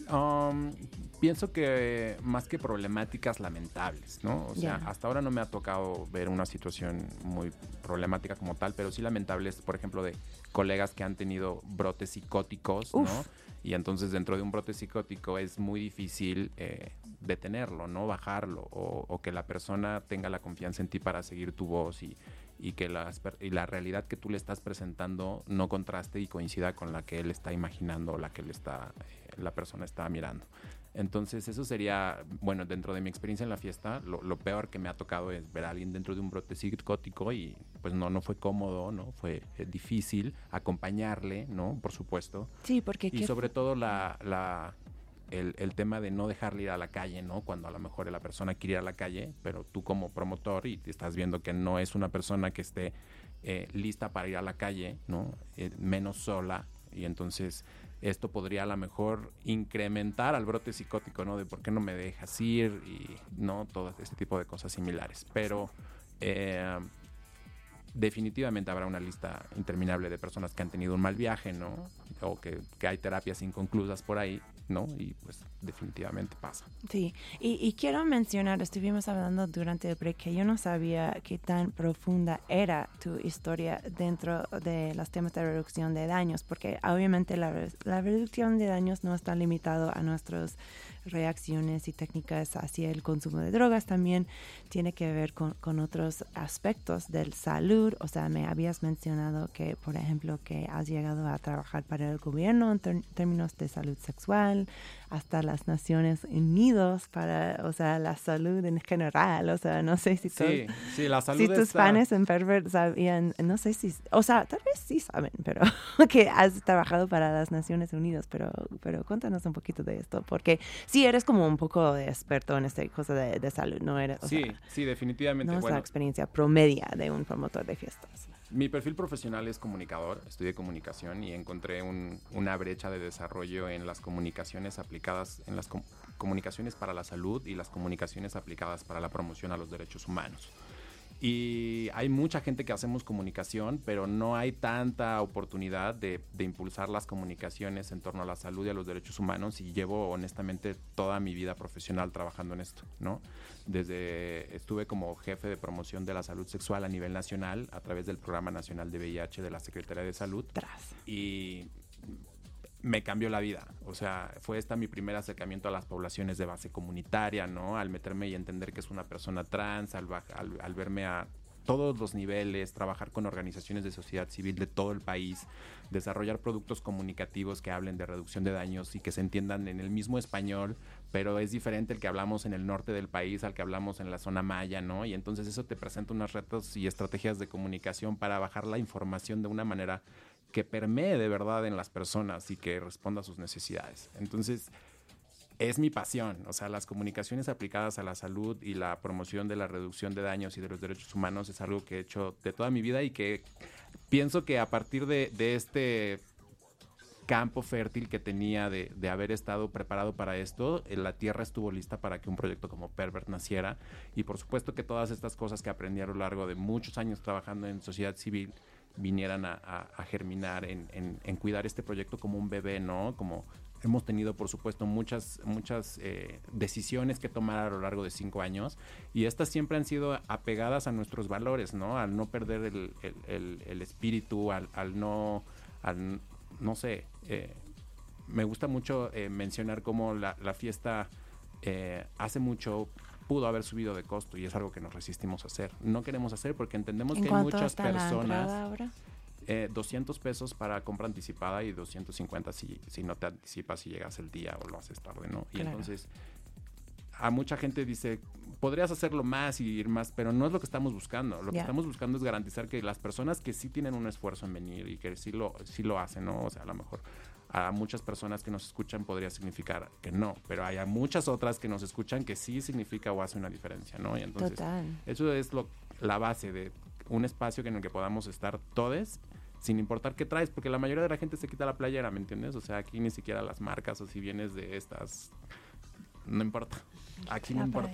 Um, pienso que más que problemáticas lamentables, ¿no? O sea, hasta ahora no me ha tocado ver una situación muy problemática como tal, pero sí lamentables, por ejemplo, de colegas que han tenido brotes psicóticos, Uf. ¿no? Y entonces dentro de un brote psicótico es muy difícil eh, detenerlo, ¿no? Bajarlo o, o que la persona tenga la confianza en ti para seguir tu voz y, y que per- y la realidad que tú le estás presentando no contraste y coincida con la que él está imaginando o la que él está, eh, la persona está mirando. Entonces eso sería, bueno, dentro de mi experiencia en la fiesta, lo, lo peor que me ha tocado es ver a alguien dentro de un brote psicótico y pues no, no fue cómodo, ¿no? Fue eh, difícil acompañarle, ¿no? Por supuesto. Sí, porque... Y ¿qué sobre todo la, la- el, el tema de no dejarle ir a la calle, ¿no? Cuando a lo mejor la persona quiere ir a la calle, pero tú como promotor y te estás viendo que no es una persona que esté eh, lista para ir a la calle, ¿no? Eh, menos sola. Y entonces esto podría a lo mejor incrementar al brote psicótico, ¿no? De por qué no me dejas ir y, ¿no? Todo este tipo de cosas similares. Pero... eh, definitivamente habrá una lista interminable de personas que han tenido un mal viaje, ¿no? O que, que hay terapias inconclusas por ahí, ¿no? Y pues definitivamente pasa. Sí, y, y quiero mencionar, estuvimos hablando durante el break que yo no sabía qué tan profunda era tu historia dentro de los temas de reducción de daños, porque obviamente la, la reducción de daños no está limitado a nuestras reacciones y técnicas hacia el consumo de drogas, también tiene que ver con, con otros aspectos del salud, o sea, me habías mencionado que, por ejemplo, que has llegado a trabajar para el gobierno en términos de salud sexual, hasta las Naciones Unidas para, o sea, la salud en general, o sea, no sé si, Sí, todos- sí, la salud si tus fans en Pervert sabían, no sé si, o sea, tal vez sí saben, pero que has trabajado para las Naciones Unidas, pero, pero cuéntanos un poquito de esto, porque sí eres como un poco de experto en esta cosa de, de salud, no eres, o Sí, sea, sí, definitivamente. no es la experiencia promedia de un promotor de fiestas. Mi perfil profesional es comunicador, estudié comunicación y encontré un- una brecha de desarrollo en las comunicaciones aplicadas, en las com- comunicaciones para la salud y las comunicaciones aplicadas para la promoción a los derechos humanos. Y hay mucha gente que hacemos comunicación, pero no hay tanta oportunidad de, de impulsar las comunicaciones en torno a la salud y a los derechos humanos y llevo honestamente toda mi vida profesional trabajando en esto, ¿no? Desde estuve como jefe de promoción de la salud sexual a nivel nacional a través del Programa Nacional de VIH de la Secretaría de Salud Tras. y me cambió la vida. O sea, fue esta mi primer acercamiento a las poblaciones de base comunitaria, ¿no? Al meterme y entender que es una persona trans, al, al verme a todos los niveles, trabajar con organizaciones de sociedad civil de todo el país, desarrollar productos comunicativos que hablen de reducción de daños y que se entiendan en el mismo español, pero es diferente el que hablamos en el norte del país al que hablamos en la zona maya, ¿no? Y entonces eso te presenta unos retos y estrategias de comunicación para bajar la información de una manera que permee de verdad en las personas y que responda a sus necesidades. Entonces, es mi pasión, o sea, las comunicaciones aplicadas a la salud y la promoción de la reducción de daños y de los derechos humanos es algo que he hecho de toda mi vida y que pienso que a partir de, este campo fértil que tenía de, de, haber estado preparado para esto, eh, la tierra estuvo lista para que un proyecto como Pervert naciera y por supuesto que todas estas cosas que aprendí a lo largo de muchos años trabajando en sociedad civil vinieran a, germinar en, en, en, cuidar este proyecto como un bebé, ¿no? Como hemos tenido, por supuesto, muchas, muchas eh, decisiones que tomar a lo largo de cinco años y estas siempre han sido apegadas a nuestros valores, ¿no? Al no perder el, el, espíritu, al, al, no, al, no sé, eh, me gusta mucho eh, mencionar cómo la, la fiesta eh, hace mucho pudo haber subido de costo y es algo que nos resistimos a hacer. No queremos hacer porque entendemos que hay muchas personas eh, 200 pesos para compra anticipada y 250 si, si no te anticipas si llegas el día o lo haces tarde, ¿no? Y Claro. entonces a mucha gente dice, podrías hacerlo más y ir más, pero no es lo que estamos buscando. Lo que estamos buscando es garantizar que las personas que sí tienen un esfuerzo en venir y que sí lo, sí lo hacen, ¿no? O sea, a lo mejor a muchas personas que nos escuchan podría significar que no, pero hay a muchas otras que nos escuchan que sí significa o hace una diferencia, ¿no? Y entonces Total. eso es lo, la base de un espacio en el que podamos estar todos sin importar qué traes, porque la mayoría de la gente se quita la playera, ¿me entiendes? O sea, aquí ni siquiera las marcas o si vienes de estas, no importa. Aquí no importa.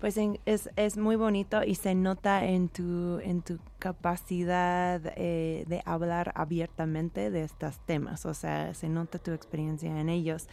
Pues en- es, es muy bonito y se nota en tu, en tu capacidad eh, de hablar abiertamente de estos temas. O sea, se nota tu experiencia en ellos.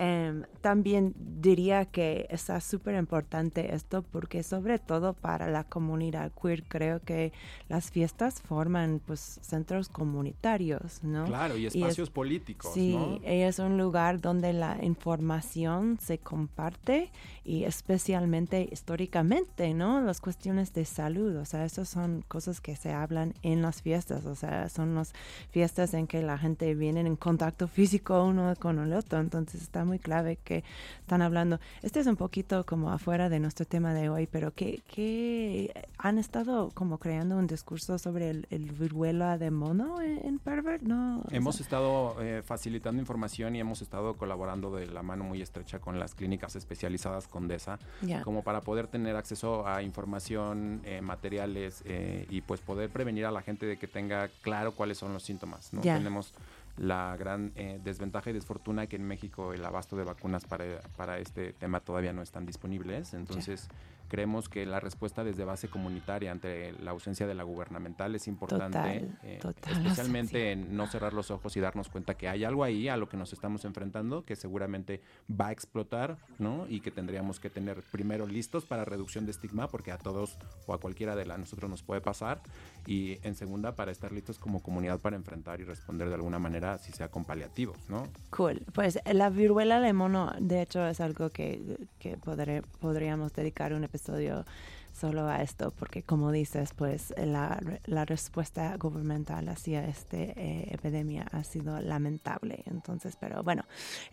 Em, también diría que está súper importante esto porque sobre todo para la comunidad queer creo que las fiestas forman pues centros comunitarios, ¿no? Claro, y es- espacios políticos, Sí, ¿no? es un lugar donde la información se comparte y especialmente históricamente, ¿no? Las cuestiones de salud, o sea, esas son cosas que se hablan en las fiestas, o sea, son las fiestas en que la gente viene en contacto físico uno con el otro, entonces está muy clave que están hablando. Este es un poquito como afuera de nuestro tema de hoy, pero que, que han estado como creando un discurso sobre el, el viruela de mono en, en Pervert, ¿no? O Hemos sea, estado eh, facilitando información y hemos estado colaborando de la mano muy estrecha con las clínicas especializadas Condesa, ya. como para poder tener acceso a información, eh, materiales eh, y pues poder prevenir a la gente de que tenga claro cuáles son los síntomas. ¿no? Tenemos la gran eh, desventaja y desfortuna que en México el abasto de vacunas para, para este tema todavía no están disponibles. Entonces creemos que la respuesta desde base comunitaria ante la ausencia de la gubernamental es importante, Total, eh, total especialmente en no cerrar los ojos y darnos cuenta que hay algo ahí a lo que nos estamos enfrentando que seguramente va a explotar, ¿no? Y que tendríamos que tener primero listos para reducción de estigma, porque a todos o a cualquiera de la, nosotros nos puede pasar, y en segunda para estar listos como comunidad para enfrentar y responder de alguna manera, si sea con paliativos, ¿no? Cool. Pues la viruela de mono, de hecho, es algo que, que podré- podríamos dedicar un episodio solo a esto, porque como dices, pues la, la respuesta gubernamental hacia esta epidemia ha sido lamentable. Entonces, pero bueno,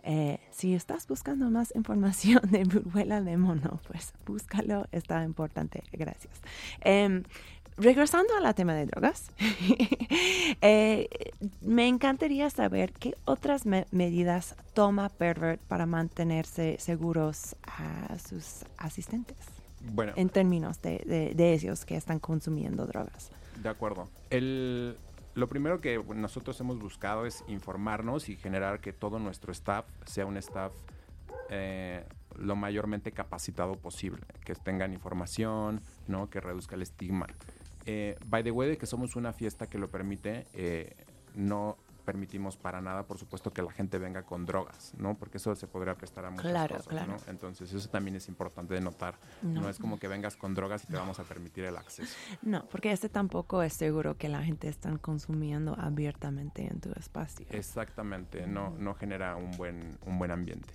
eh, si estás buscando más información de viruela de mono, pues búscalo, está importante. Gracias. Em, regresando al tema de drogas, eh, me encantaría saber qué otras me- medidas toma Pervert para mantenerse seguros a sus asistentes Bueno, en términos de, de- de ellos que están consumiendo drogas. De acuerdo. El, lo primero que nosotros hemos buscado es informarnos y generar que todo nuestro staff sea un staff eh, lo mayormente capacitado posible, que tengan información, ¿no? que reduzca el estigma. Eh, by the way, de que somos una fiesta que lo permite, eh, no permitimos para nada, por supuesto, que la gente venga con drogas, ¿no? Porque eso se podría prestar a muchas Claro, cosas, claro. ¿no? Entonces, eso también es importante de notar. No. No. es como que vengas con drogas y te vamos a permitir el acceso. No, porque este tampoco es seguro que la gente está consumiendo abiertamente en tu espacio. Exactamente, no, no genera un buen, un buen ambiente.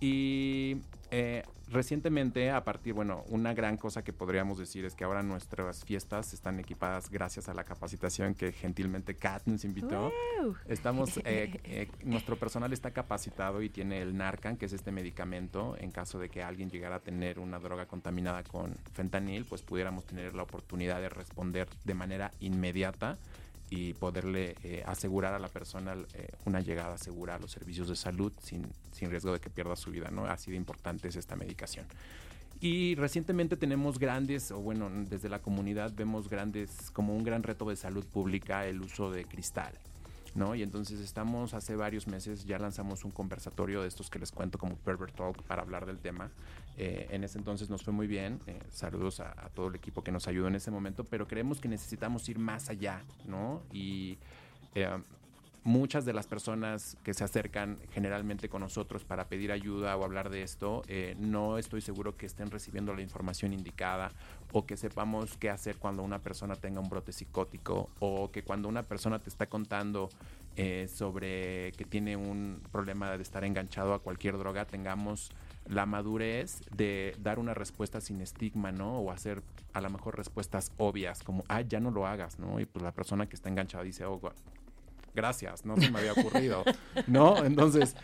Y Eh, recientemente, a partir, bueno, una gran cosa que podríamos decir es que ahora nuestras fiestas están equipadas gracias a la capacitación que gentilmente Kat nos invitó. Estamos, eh, eh, nuestro personal está capacitado y tiene el Narcan, que es este medicamento. En caso de que alguien llegara a tener una droga contaminada con fentanil, pues pudiéramos tener la oportunidad de responder de manera inmediata y poderle eh, asegurar a la persona eh, una llegada segura a los servicios de salud sin, sin riesgo de que pierda su vida, ¿no? Así de importante es esta medicación. Y recientemente tenemos grandes, o bueno, desde la comunidad vemos grandes, como un gran reto de salud pública, el uso de cristal. ¿No? Y entonces estamos hace varios meses, ya lanzamos un conversatorio de estos que les cuento como Pervert Talk para hablar del tema. Eh, en ese entonces nos fue muy bien, eh, saludos a, a todo el equipo que nos ayudó en ese momento, pero creemos que necesitamos ir más allá, ¿no? Y eh, muchas de las personas que se acercan generalmente con nosotros para pedir ayuda o hablar de esto, eh, no estoy seguro que estén recibiendo la información indicada o que sepamos qué hacer cuando una persona tenga un brote psicótico o que cuando una persona te está contando eh, sobre que tiene un problema de estar enganchado a cualquier droga, tengamos la madurez de dar una respuesta sin estigma, ¿no? O hacer a lo mejor respuestas obvias, como, ah, ya no lo hagas, ¿no? Y pues la persona que está enganchada dice, oh, gracias, no se me había ocurrido, ¿no? Entonces,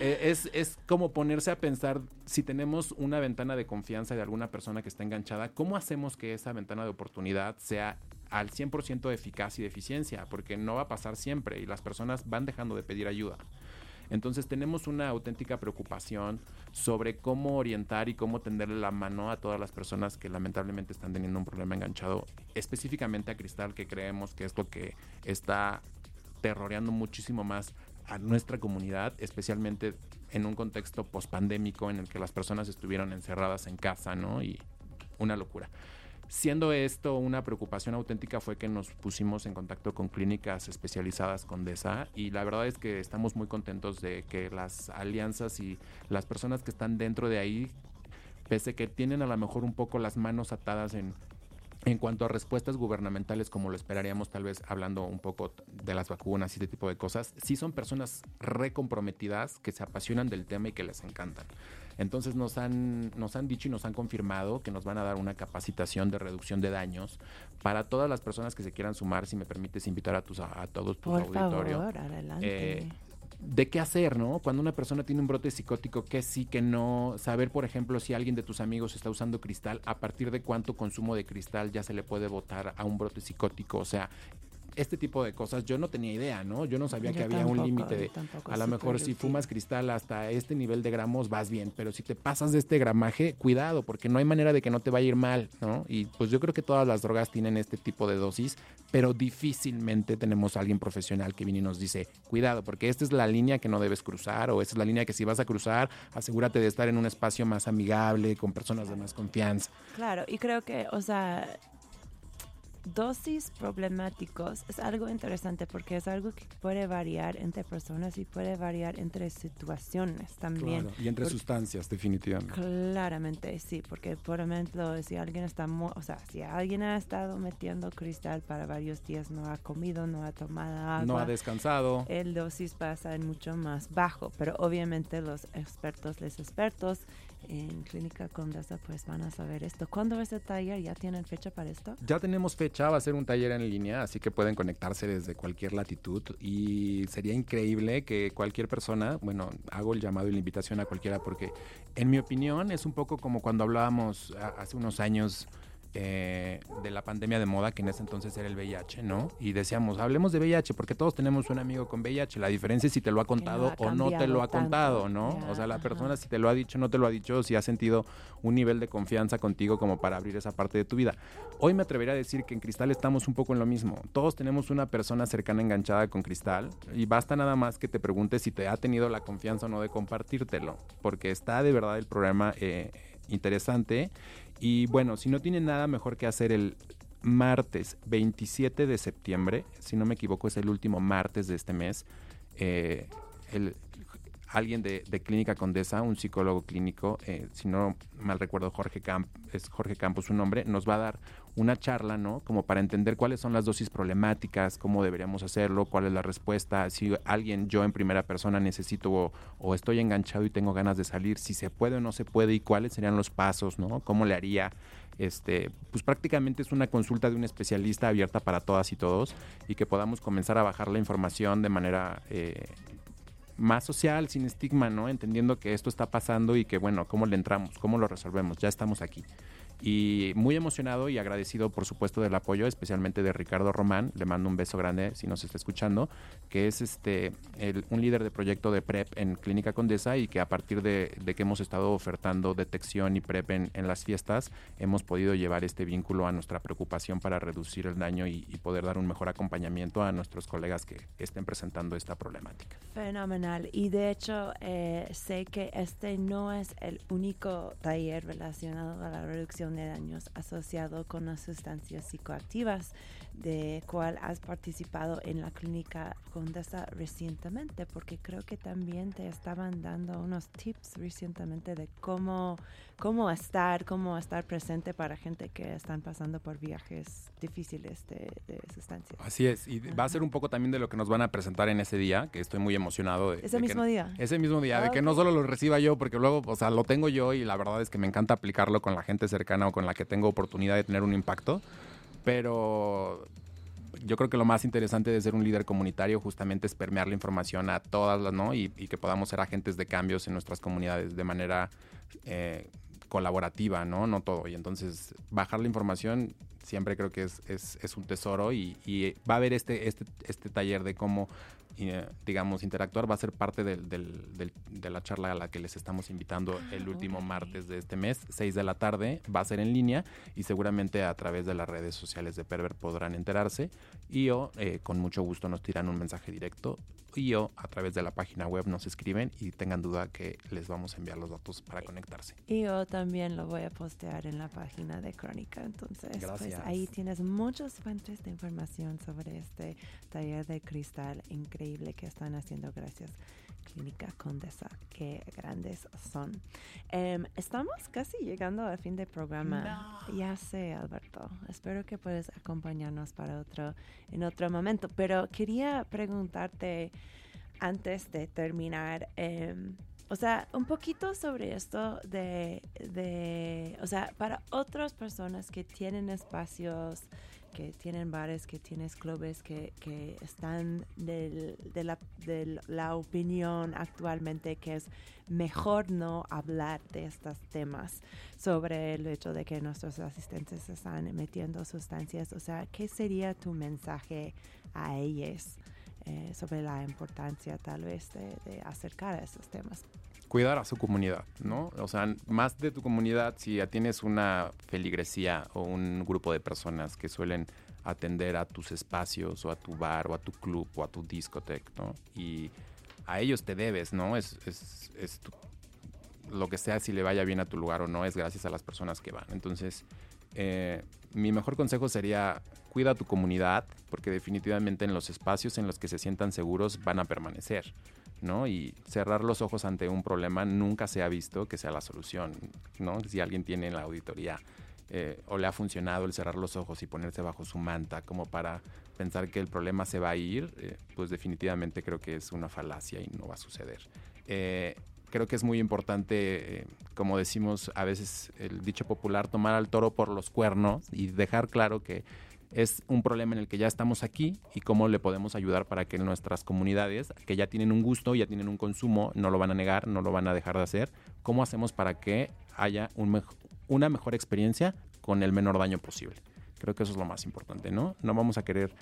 eh, es, es como ponerse a pensar, si tenemos una ventana de confianza de alguna persona que está enganchada, ¿cómo hacemos que esa ventana de oportunidad sea al 100% eficaz y de eficiencia? Porque no va a pasar siempre y las personas van dejando de pedir ayuda. Entonces tenemos una auténtica preocupación sobre cómo orientar y cómo tenderle la mano a todas las personas que lamentablemente están teniendo un problema enganchado, específicamente a Cristal, que creemos que es lo que está terroreando muchísimo más a nuestra comunidad, especialmente en un contexto pospandémico en el que las personas estuvieron encerradas en casa, ¿no? Y una locura. Siendo esto una preocupación auténtica fue que nos pusimos en contacto con clínicas especializadas con DESA y la verdad es que estamos muy contentos de que las alianzas y las personas que están dentro de ahí, pese que tienen a lo mejor un poco las manos atadas en, en cuanto a respuestas gubernamentales, como lo esperaríamos tal vez hablando un poco de las vacunas y este tipo de cosas, sí son personas recomprometidas que se apasionan del tema y que les encantan. Entonces nos han, nos han dicho y nos han confirmado que nos van a dar una capacitación de reducción de daños para todas las personas que se quieran sumar, si me permites invitar a, tus, a todos tu Por auditorio. favor, adelante. Eh, de qué hacer, ¿no? Cuando una persona tiene un brote psicótico, qué sí, que no. Saber, por ejemplo, si alguien de tus amigos está usando cristal, a partir de cuánto consumo de cristal ya se le puede votar a un brote psicótico. O sea, este tipo de cosas yo no tenía idea, ¿no? Yo no sabía Yo que había tampoco, un límite de, a lo mejor si fumas cristal hasta este nivel de gramos vas bien, pero si te pasas de este gramaje, cuidado, porque no hay manera de que no te vaya a ir mal, ¿no? Y pues yo creo que todas las drogas tienen este tipo de dosis, pero difícilmente tenemos a alguien profesional que viene y nos dice, cuidado, porque esta es la línea que no debes cruzar, o esta es la línea que si vas a cruzar, asegúrate de estar en un espacio más amigable, con personas de más confianza. Claro, y creo que, o sea, dosis problemáticos es algo interesante porque es algo que puede variar entre personas y puede variar entre situaciones también. Y entre sustancias, definitivamente. Claramente sí, porque por ejemplo, si alguien está, o sea, si alguien ha estado metiendo cristal para varios días, no ha comido, no ha tomado agua, No ha descansado. el dosis pasa en mucho más bajo, pero obviamente los expertos, los expertos en Clínica Condesa, pues van a saber esto. ¿Cuándo es el taller? ¿Ya tienen fecha para esto? Ya tenemos fecha, va a ser un taller en línea, así que pueden conectarse desde cualquier latitud y sería increíble que cualquier persona, bueno, hago el llamado y la invitación a cualquiera porque en mi opinión es un poco como cuando hablábamos hace unos años eh, de la pandemia de moda, que en ese entonces era el VIH, ¿no? Y decíamos, hablemos de VIH porque todos tenemos un amigo con VIH, la diferencia es si te lo ha contado ha o no te lo ha tanto, contado, ¿no? ya, o sea, la ajá. persona si te lo ha dicho, no te lo ha dicho, si ha sentido un nivel de confianza contigo como para abrir esa parte de tu vida. Hoy me atrevería a decir que en Cristal estamos un poco en lo mismo. Todos tenemos una persona cercana enganchada con Cristal y basta nada más que te preguntes si te ha tenido la confianza o no de compartírtelo, porque está de verdad el programa eh, interesante. Y bueno, si no tienen nada mejor que hacer el martes 27 de septiembre, si no me equivoco es el último martes de este mes, eh, el- alguien de, de Clínica Condesa, un psicólogo clínico, eh, si no mal recuerdo, Jorge Camp, es Jorge Campos su nombre, nos va a dar una charla, ¿no? Como para entender cuáles son las dosis problemáticas, cómo deberíamos hacerlo, cuál es la respuesta, si alguien, yo en primera persona necesito o, estoy enganchado y tengo ganas de salir, si se puede o no se puede y cuáles serían los pasos, ¿no? ¿Cómo le haría? Este, pues prácticamente es una consulta de un especialista abierta para todas y todos y que podamos comenzar a bajar la información de manera eh, más social, sin estigma, ¿no? Entendiendo que esto está pasando y que, bueno, ¿cómo le entramos? ¿Cómo lo resolvemos? Ya estamos aquí. Y muy emocionado y agradecido, por supuesto, del apoyo, especialmente de Ricardo Román. Le mando un beso grande si nos está escuchando, que es este un líder de proyecto de PrEP en Clínica Condesa y que a partir de, que hemos estado ofertando detección y PrEP en, las fiestas, hemos podido llevar este vínculo a nuestra preocupación para reducir el daño y, y poder dar un mejor acompañamiento a nuestros colegas que estén presentando esta problemática. Fenomenal. Y de hecho, eh, sé que este no es el único taller relacionado a la reducción de daños asociado con las sustancias psicoactivas, de cual has participado en la clínica Condesa recientemente, porque creo que también te estaban dando unos tips recientemente de cómo, cómo estar, cómo estar presente para gente que están pasando por viajes difíciles de, de sustancias. Así es, y va a ser un poco también de lo que nos van a presentar en ese día, que estoy muy emocionado. De, Ese de que- mismo día. Ese mismo día, de que no solo lo reciba yo, porque luego, o sea, lo tengo yo y la verdad es que me encanta aplicarlo con la gente cercana o con la que tengo oportunidad de tener un impacto, pero yo creo que lo más interesante de ser un líder comunitario justamente es permear la información a todas las, ¿no? Y, y que podamos ser agentes de cambios en nuestras comunidades de manera eh, colaborativa, ¿no? No todo. Y entonces bajar la información siempre creo que es, es, es un tesoro y, y va a haber este, este, este taller de cómo, eh, digamos, interactuar. Va a ser parte del, del- del- de la charla a la que les estamos invitando el último martes de este mes, 6 de la tarde. Va a ser en línea y seguramente a través de las redes sociales de Perver podrán enterarse y o eh, con mucho gusto nos tiran un mensaje directo o a través de la página web nos escriben y tengan duda que les vamos a enviar los datos para conectarse. Y yo también lo voy a postear en la página de Crónica. Entonces, pues ahí tienes muchas fuentes de información sobre este taller de cristal increíble que están haciendo gracias. Clínica Condesa, qué grandes son. Em, estamos casi llegando al fin del programa. Ya sé, Alberto. Espero que puedas acompañarnos para otro, en otro momento. Pero quería preguntarte antes de terminar, em, o sea, un poquito sobre esto de, de, o sea, para otras personas que tienen espacios, que tienen bares, que tienen clubes, que, que están de, la, de la opinión actualmente que es mejor no hablar de estos temas sobre el hecho de que nuestros asistentes están metiendo sustancias. O sea, ¿qué sería tu mensaje a ellos? eh, sobre la importancia tal vez de, de acercar a esos temas. Cuidar a su comunidad, ¿no? O sea, más de tu comunidad, si ya tienes una feligresía o un grupo de personas que suelen atender a tus espacios o a tu bar o a tu club o a tu discoteca, ¿no? Y a ellos te debes, ¿no? Es, es, es lo que sea, si le vaya bien a tu lugar o no, es gracias a las personas que van. Entonces, eh, mi mejor consejo sería cuida a tu comunidad, porque definitivamente en los espacios en los que se sientan seguros van a permanecer. ¿No? Y cerrar los ojos ante un problema nunca se ha visto que sea la solución, ¿no? Si alguien tiene en la auditoría eh, o le ha funcionado el cerrar los ojos y ponerse bajo su manta como para pensar que el problema se va a ir, eh, pues definitivamente creo que es una falacia y no va a suceder. Eh, creo que es muy importante, como decimos a veces el dicho popular, tomar al toro por los cuernos y dejar claro que es un problema en el que ya estamos aquí y cómo le podemos ayudar para que nuestras comunidades, que ya tienen un gusto, ya tienen un consumo, no lo van a negar, no lo van a dejar de hacer, cómo hacemos para que haya un una mejor experiencia con el menor daño posible. Creo que eso es lo más importante, ¿no? No vamos a querer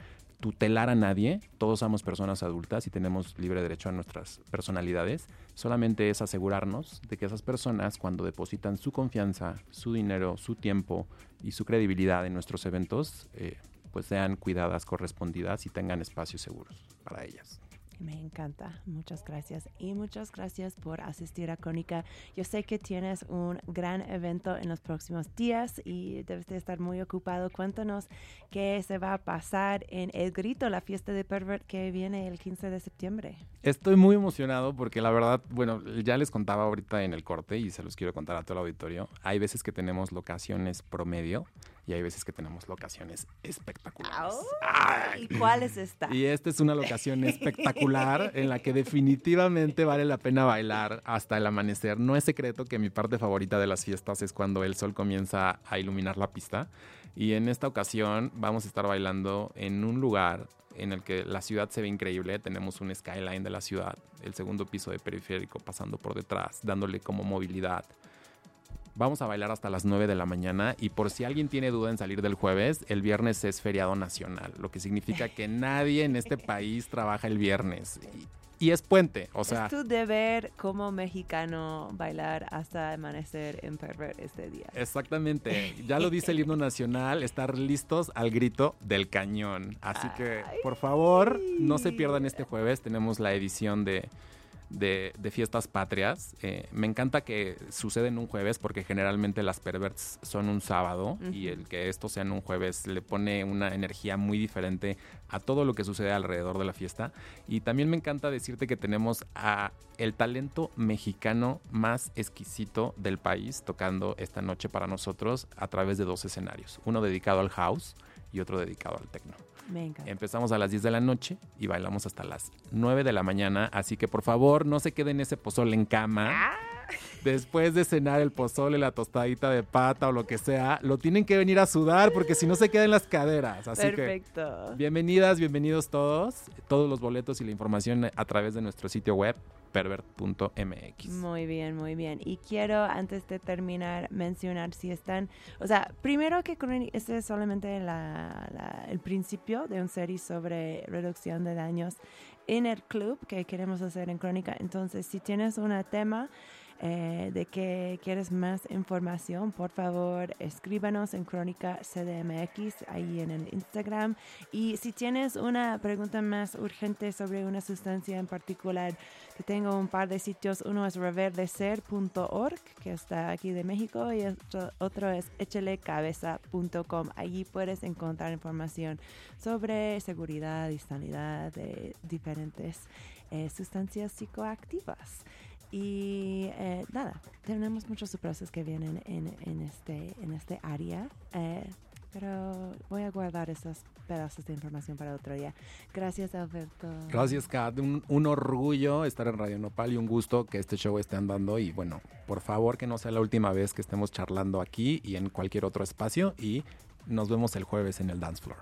tutelar a nadie, todos somos personas adultas y tenemos libre derecho a nuestras personalidades, solamente es asegurarnos de que esas personas cuando depositan su confianza, su dinero, su tiempo y su credibilidad en nuestros eventos, eh, pues sean cuidadas, correspondidas y tengan espacios seguros para ellas. Me encanta, muchas gracias y muchas gracias por asistir a Crónica. Yo sé que tienes un gran evento en los próximos días y debes de estar muy ocupado. Cuéntanos qué se va a pasar en El Grito, la fiesta de Pervert que viene el 15 de septiembre. Estoy muy emocionado porque la verdad, bueno, ya les contaba ahorita en el corte y se los quiero contar a todo el auditorio. Hay veces que tenemos locaciones promedio y hay veces que tenemos locaciones espectaculares. Ay. ¿Y cuál es esta? Y esta es una locación espectacular en la que definitivamente vale la pena bailar hasta el amanecer. No es secreto que mi parte favorita de las fiestas es cuando el sol comienza a iluminar la pista. Y en esta ocasión vamos a estar bailando en un lugar en el que la ciudad se ve increíble. Tenemos un skyline de la ciudad, el segundo piso de periférico pasando por detrás, dándole como movilidad. Vamos a bailar hasta las 9 de la mañana y por si alguien tiene duda en salir del jueves, el viernes es feriado nacional, lo que significa que nadie en este país trabaja el viernes. Y, y es puente, o sea, es tu deber como mexicano bailar hasta amanecer en Pervert este día. exactamente, ya lo dice el himno nacional, estar listos al grito del cañón. Así que, por favor, no se pierdan este jueves, tenemos la edición de de, de fiestas patrias. Eh, me encanta que suceda en un jueves porque generalmente las perverts son un sábado y el que esto sea en un jueves le pone una energía muy diferente a todo lo que sucede alrededor de la fiesta. Y también me encanta decirte que tenemos a el talento mexicano más exquisito del país tocando esta noche para nosotros a través de dos escenarios, uno dedicado al house y otro dedicado al techno. Me encanta. Empezamos a las 10 de la noche y bailamos hasta las 9 de la mañana. Así que por favor, no se queden ese pozole en cama. Después de cenar el pozole, la tostadita de pata o lo que sea, lo tienen que venir a sudar porque si no se quedan las caderas. Así que Perfecto. bienvenidas, bienvenidos todos. Todos los boletos y la información a través de nuestro sitio web pervert.mx. Muy bien, muy bien. Y quiero, antes de terminar, mencionar si están, o sea, primero que este es solamente la- la- el principio de un serie sobre reducción de daños en el club que queremos hacer en Crónica. Entonces, si tienes un tema eh, de que quieres más información, por favor, escríbanos en Crónica CDMX ahí en el Instagram. Y si tienes una pregunta más urgente sobre una sustancia en particular, que tengo un par de sitios. Uno es reverdecer.org, que está aquí de México, y otro, otro es echelecabeza.com. Allí puedes encontrar información sobre seguridad y sanidad de diferentes eh, sustancias psicoactivas. Y eh, nada, tenemos muchos sorpresas que vienen en, en este, en este área. eh, pero voy a guardar esos pedazos de información para otro día. Gracias, Alberto. Gracias, Kat. Un, un orgullo estar en Radio Nopal y un gusto que este show esté andando. Y bueno, por favor, que no sea la última vez que estemos charlando aquí y en cualquier otro espacio. Y nos vemos el jueves en el dance floor.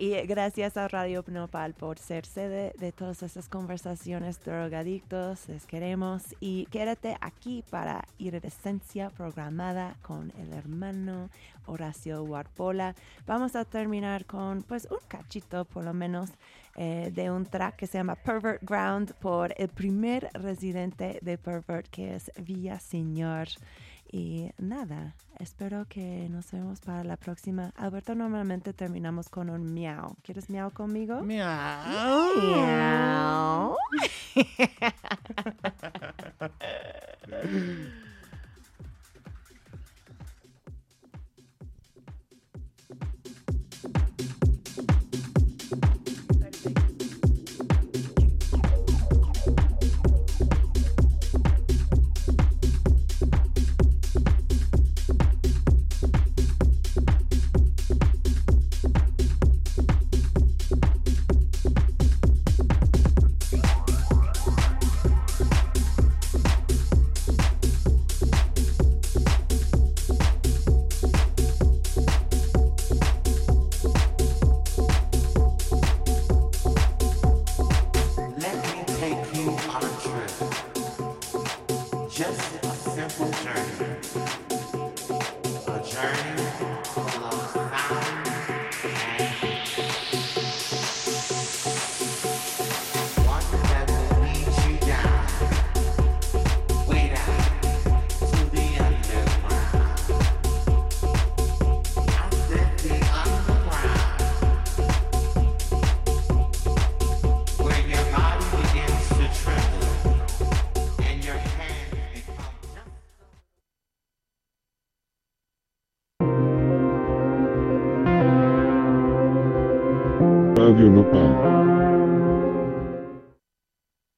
Y gracias a Radio Nopal por ser sede de todas estas conversaciones drogadictos. Les queremos. Y quédate aquí para Iridescencia programada con el hermano Horacio Warpola. Vamos a terminar con pues un cachito por lo menos eh, de un track que se llama Pervert Ground por el primer residente de Pervert que es Villa Señor. Y nada, espero que nos vemos para la próxima. Alberto, normalmente terminamos con un miau. ¿Quieres miau conmigo? Miau.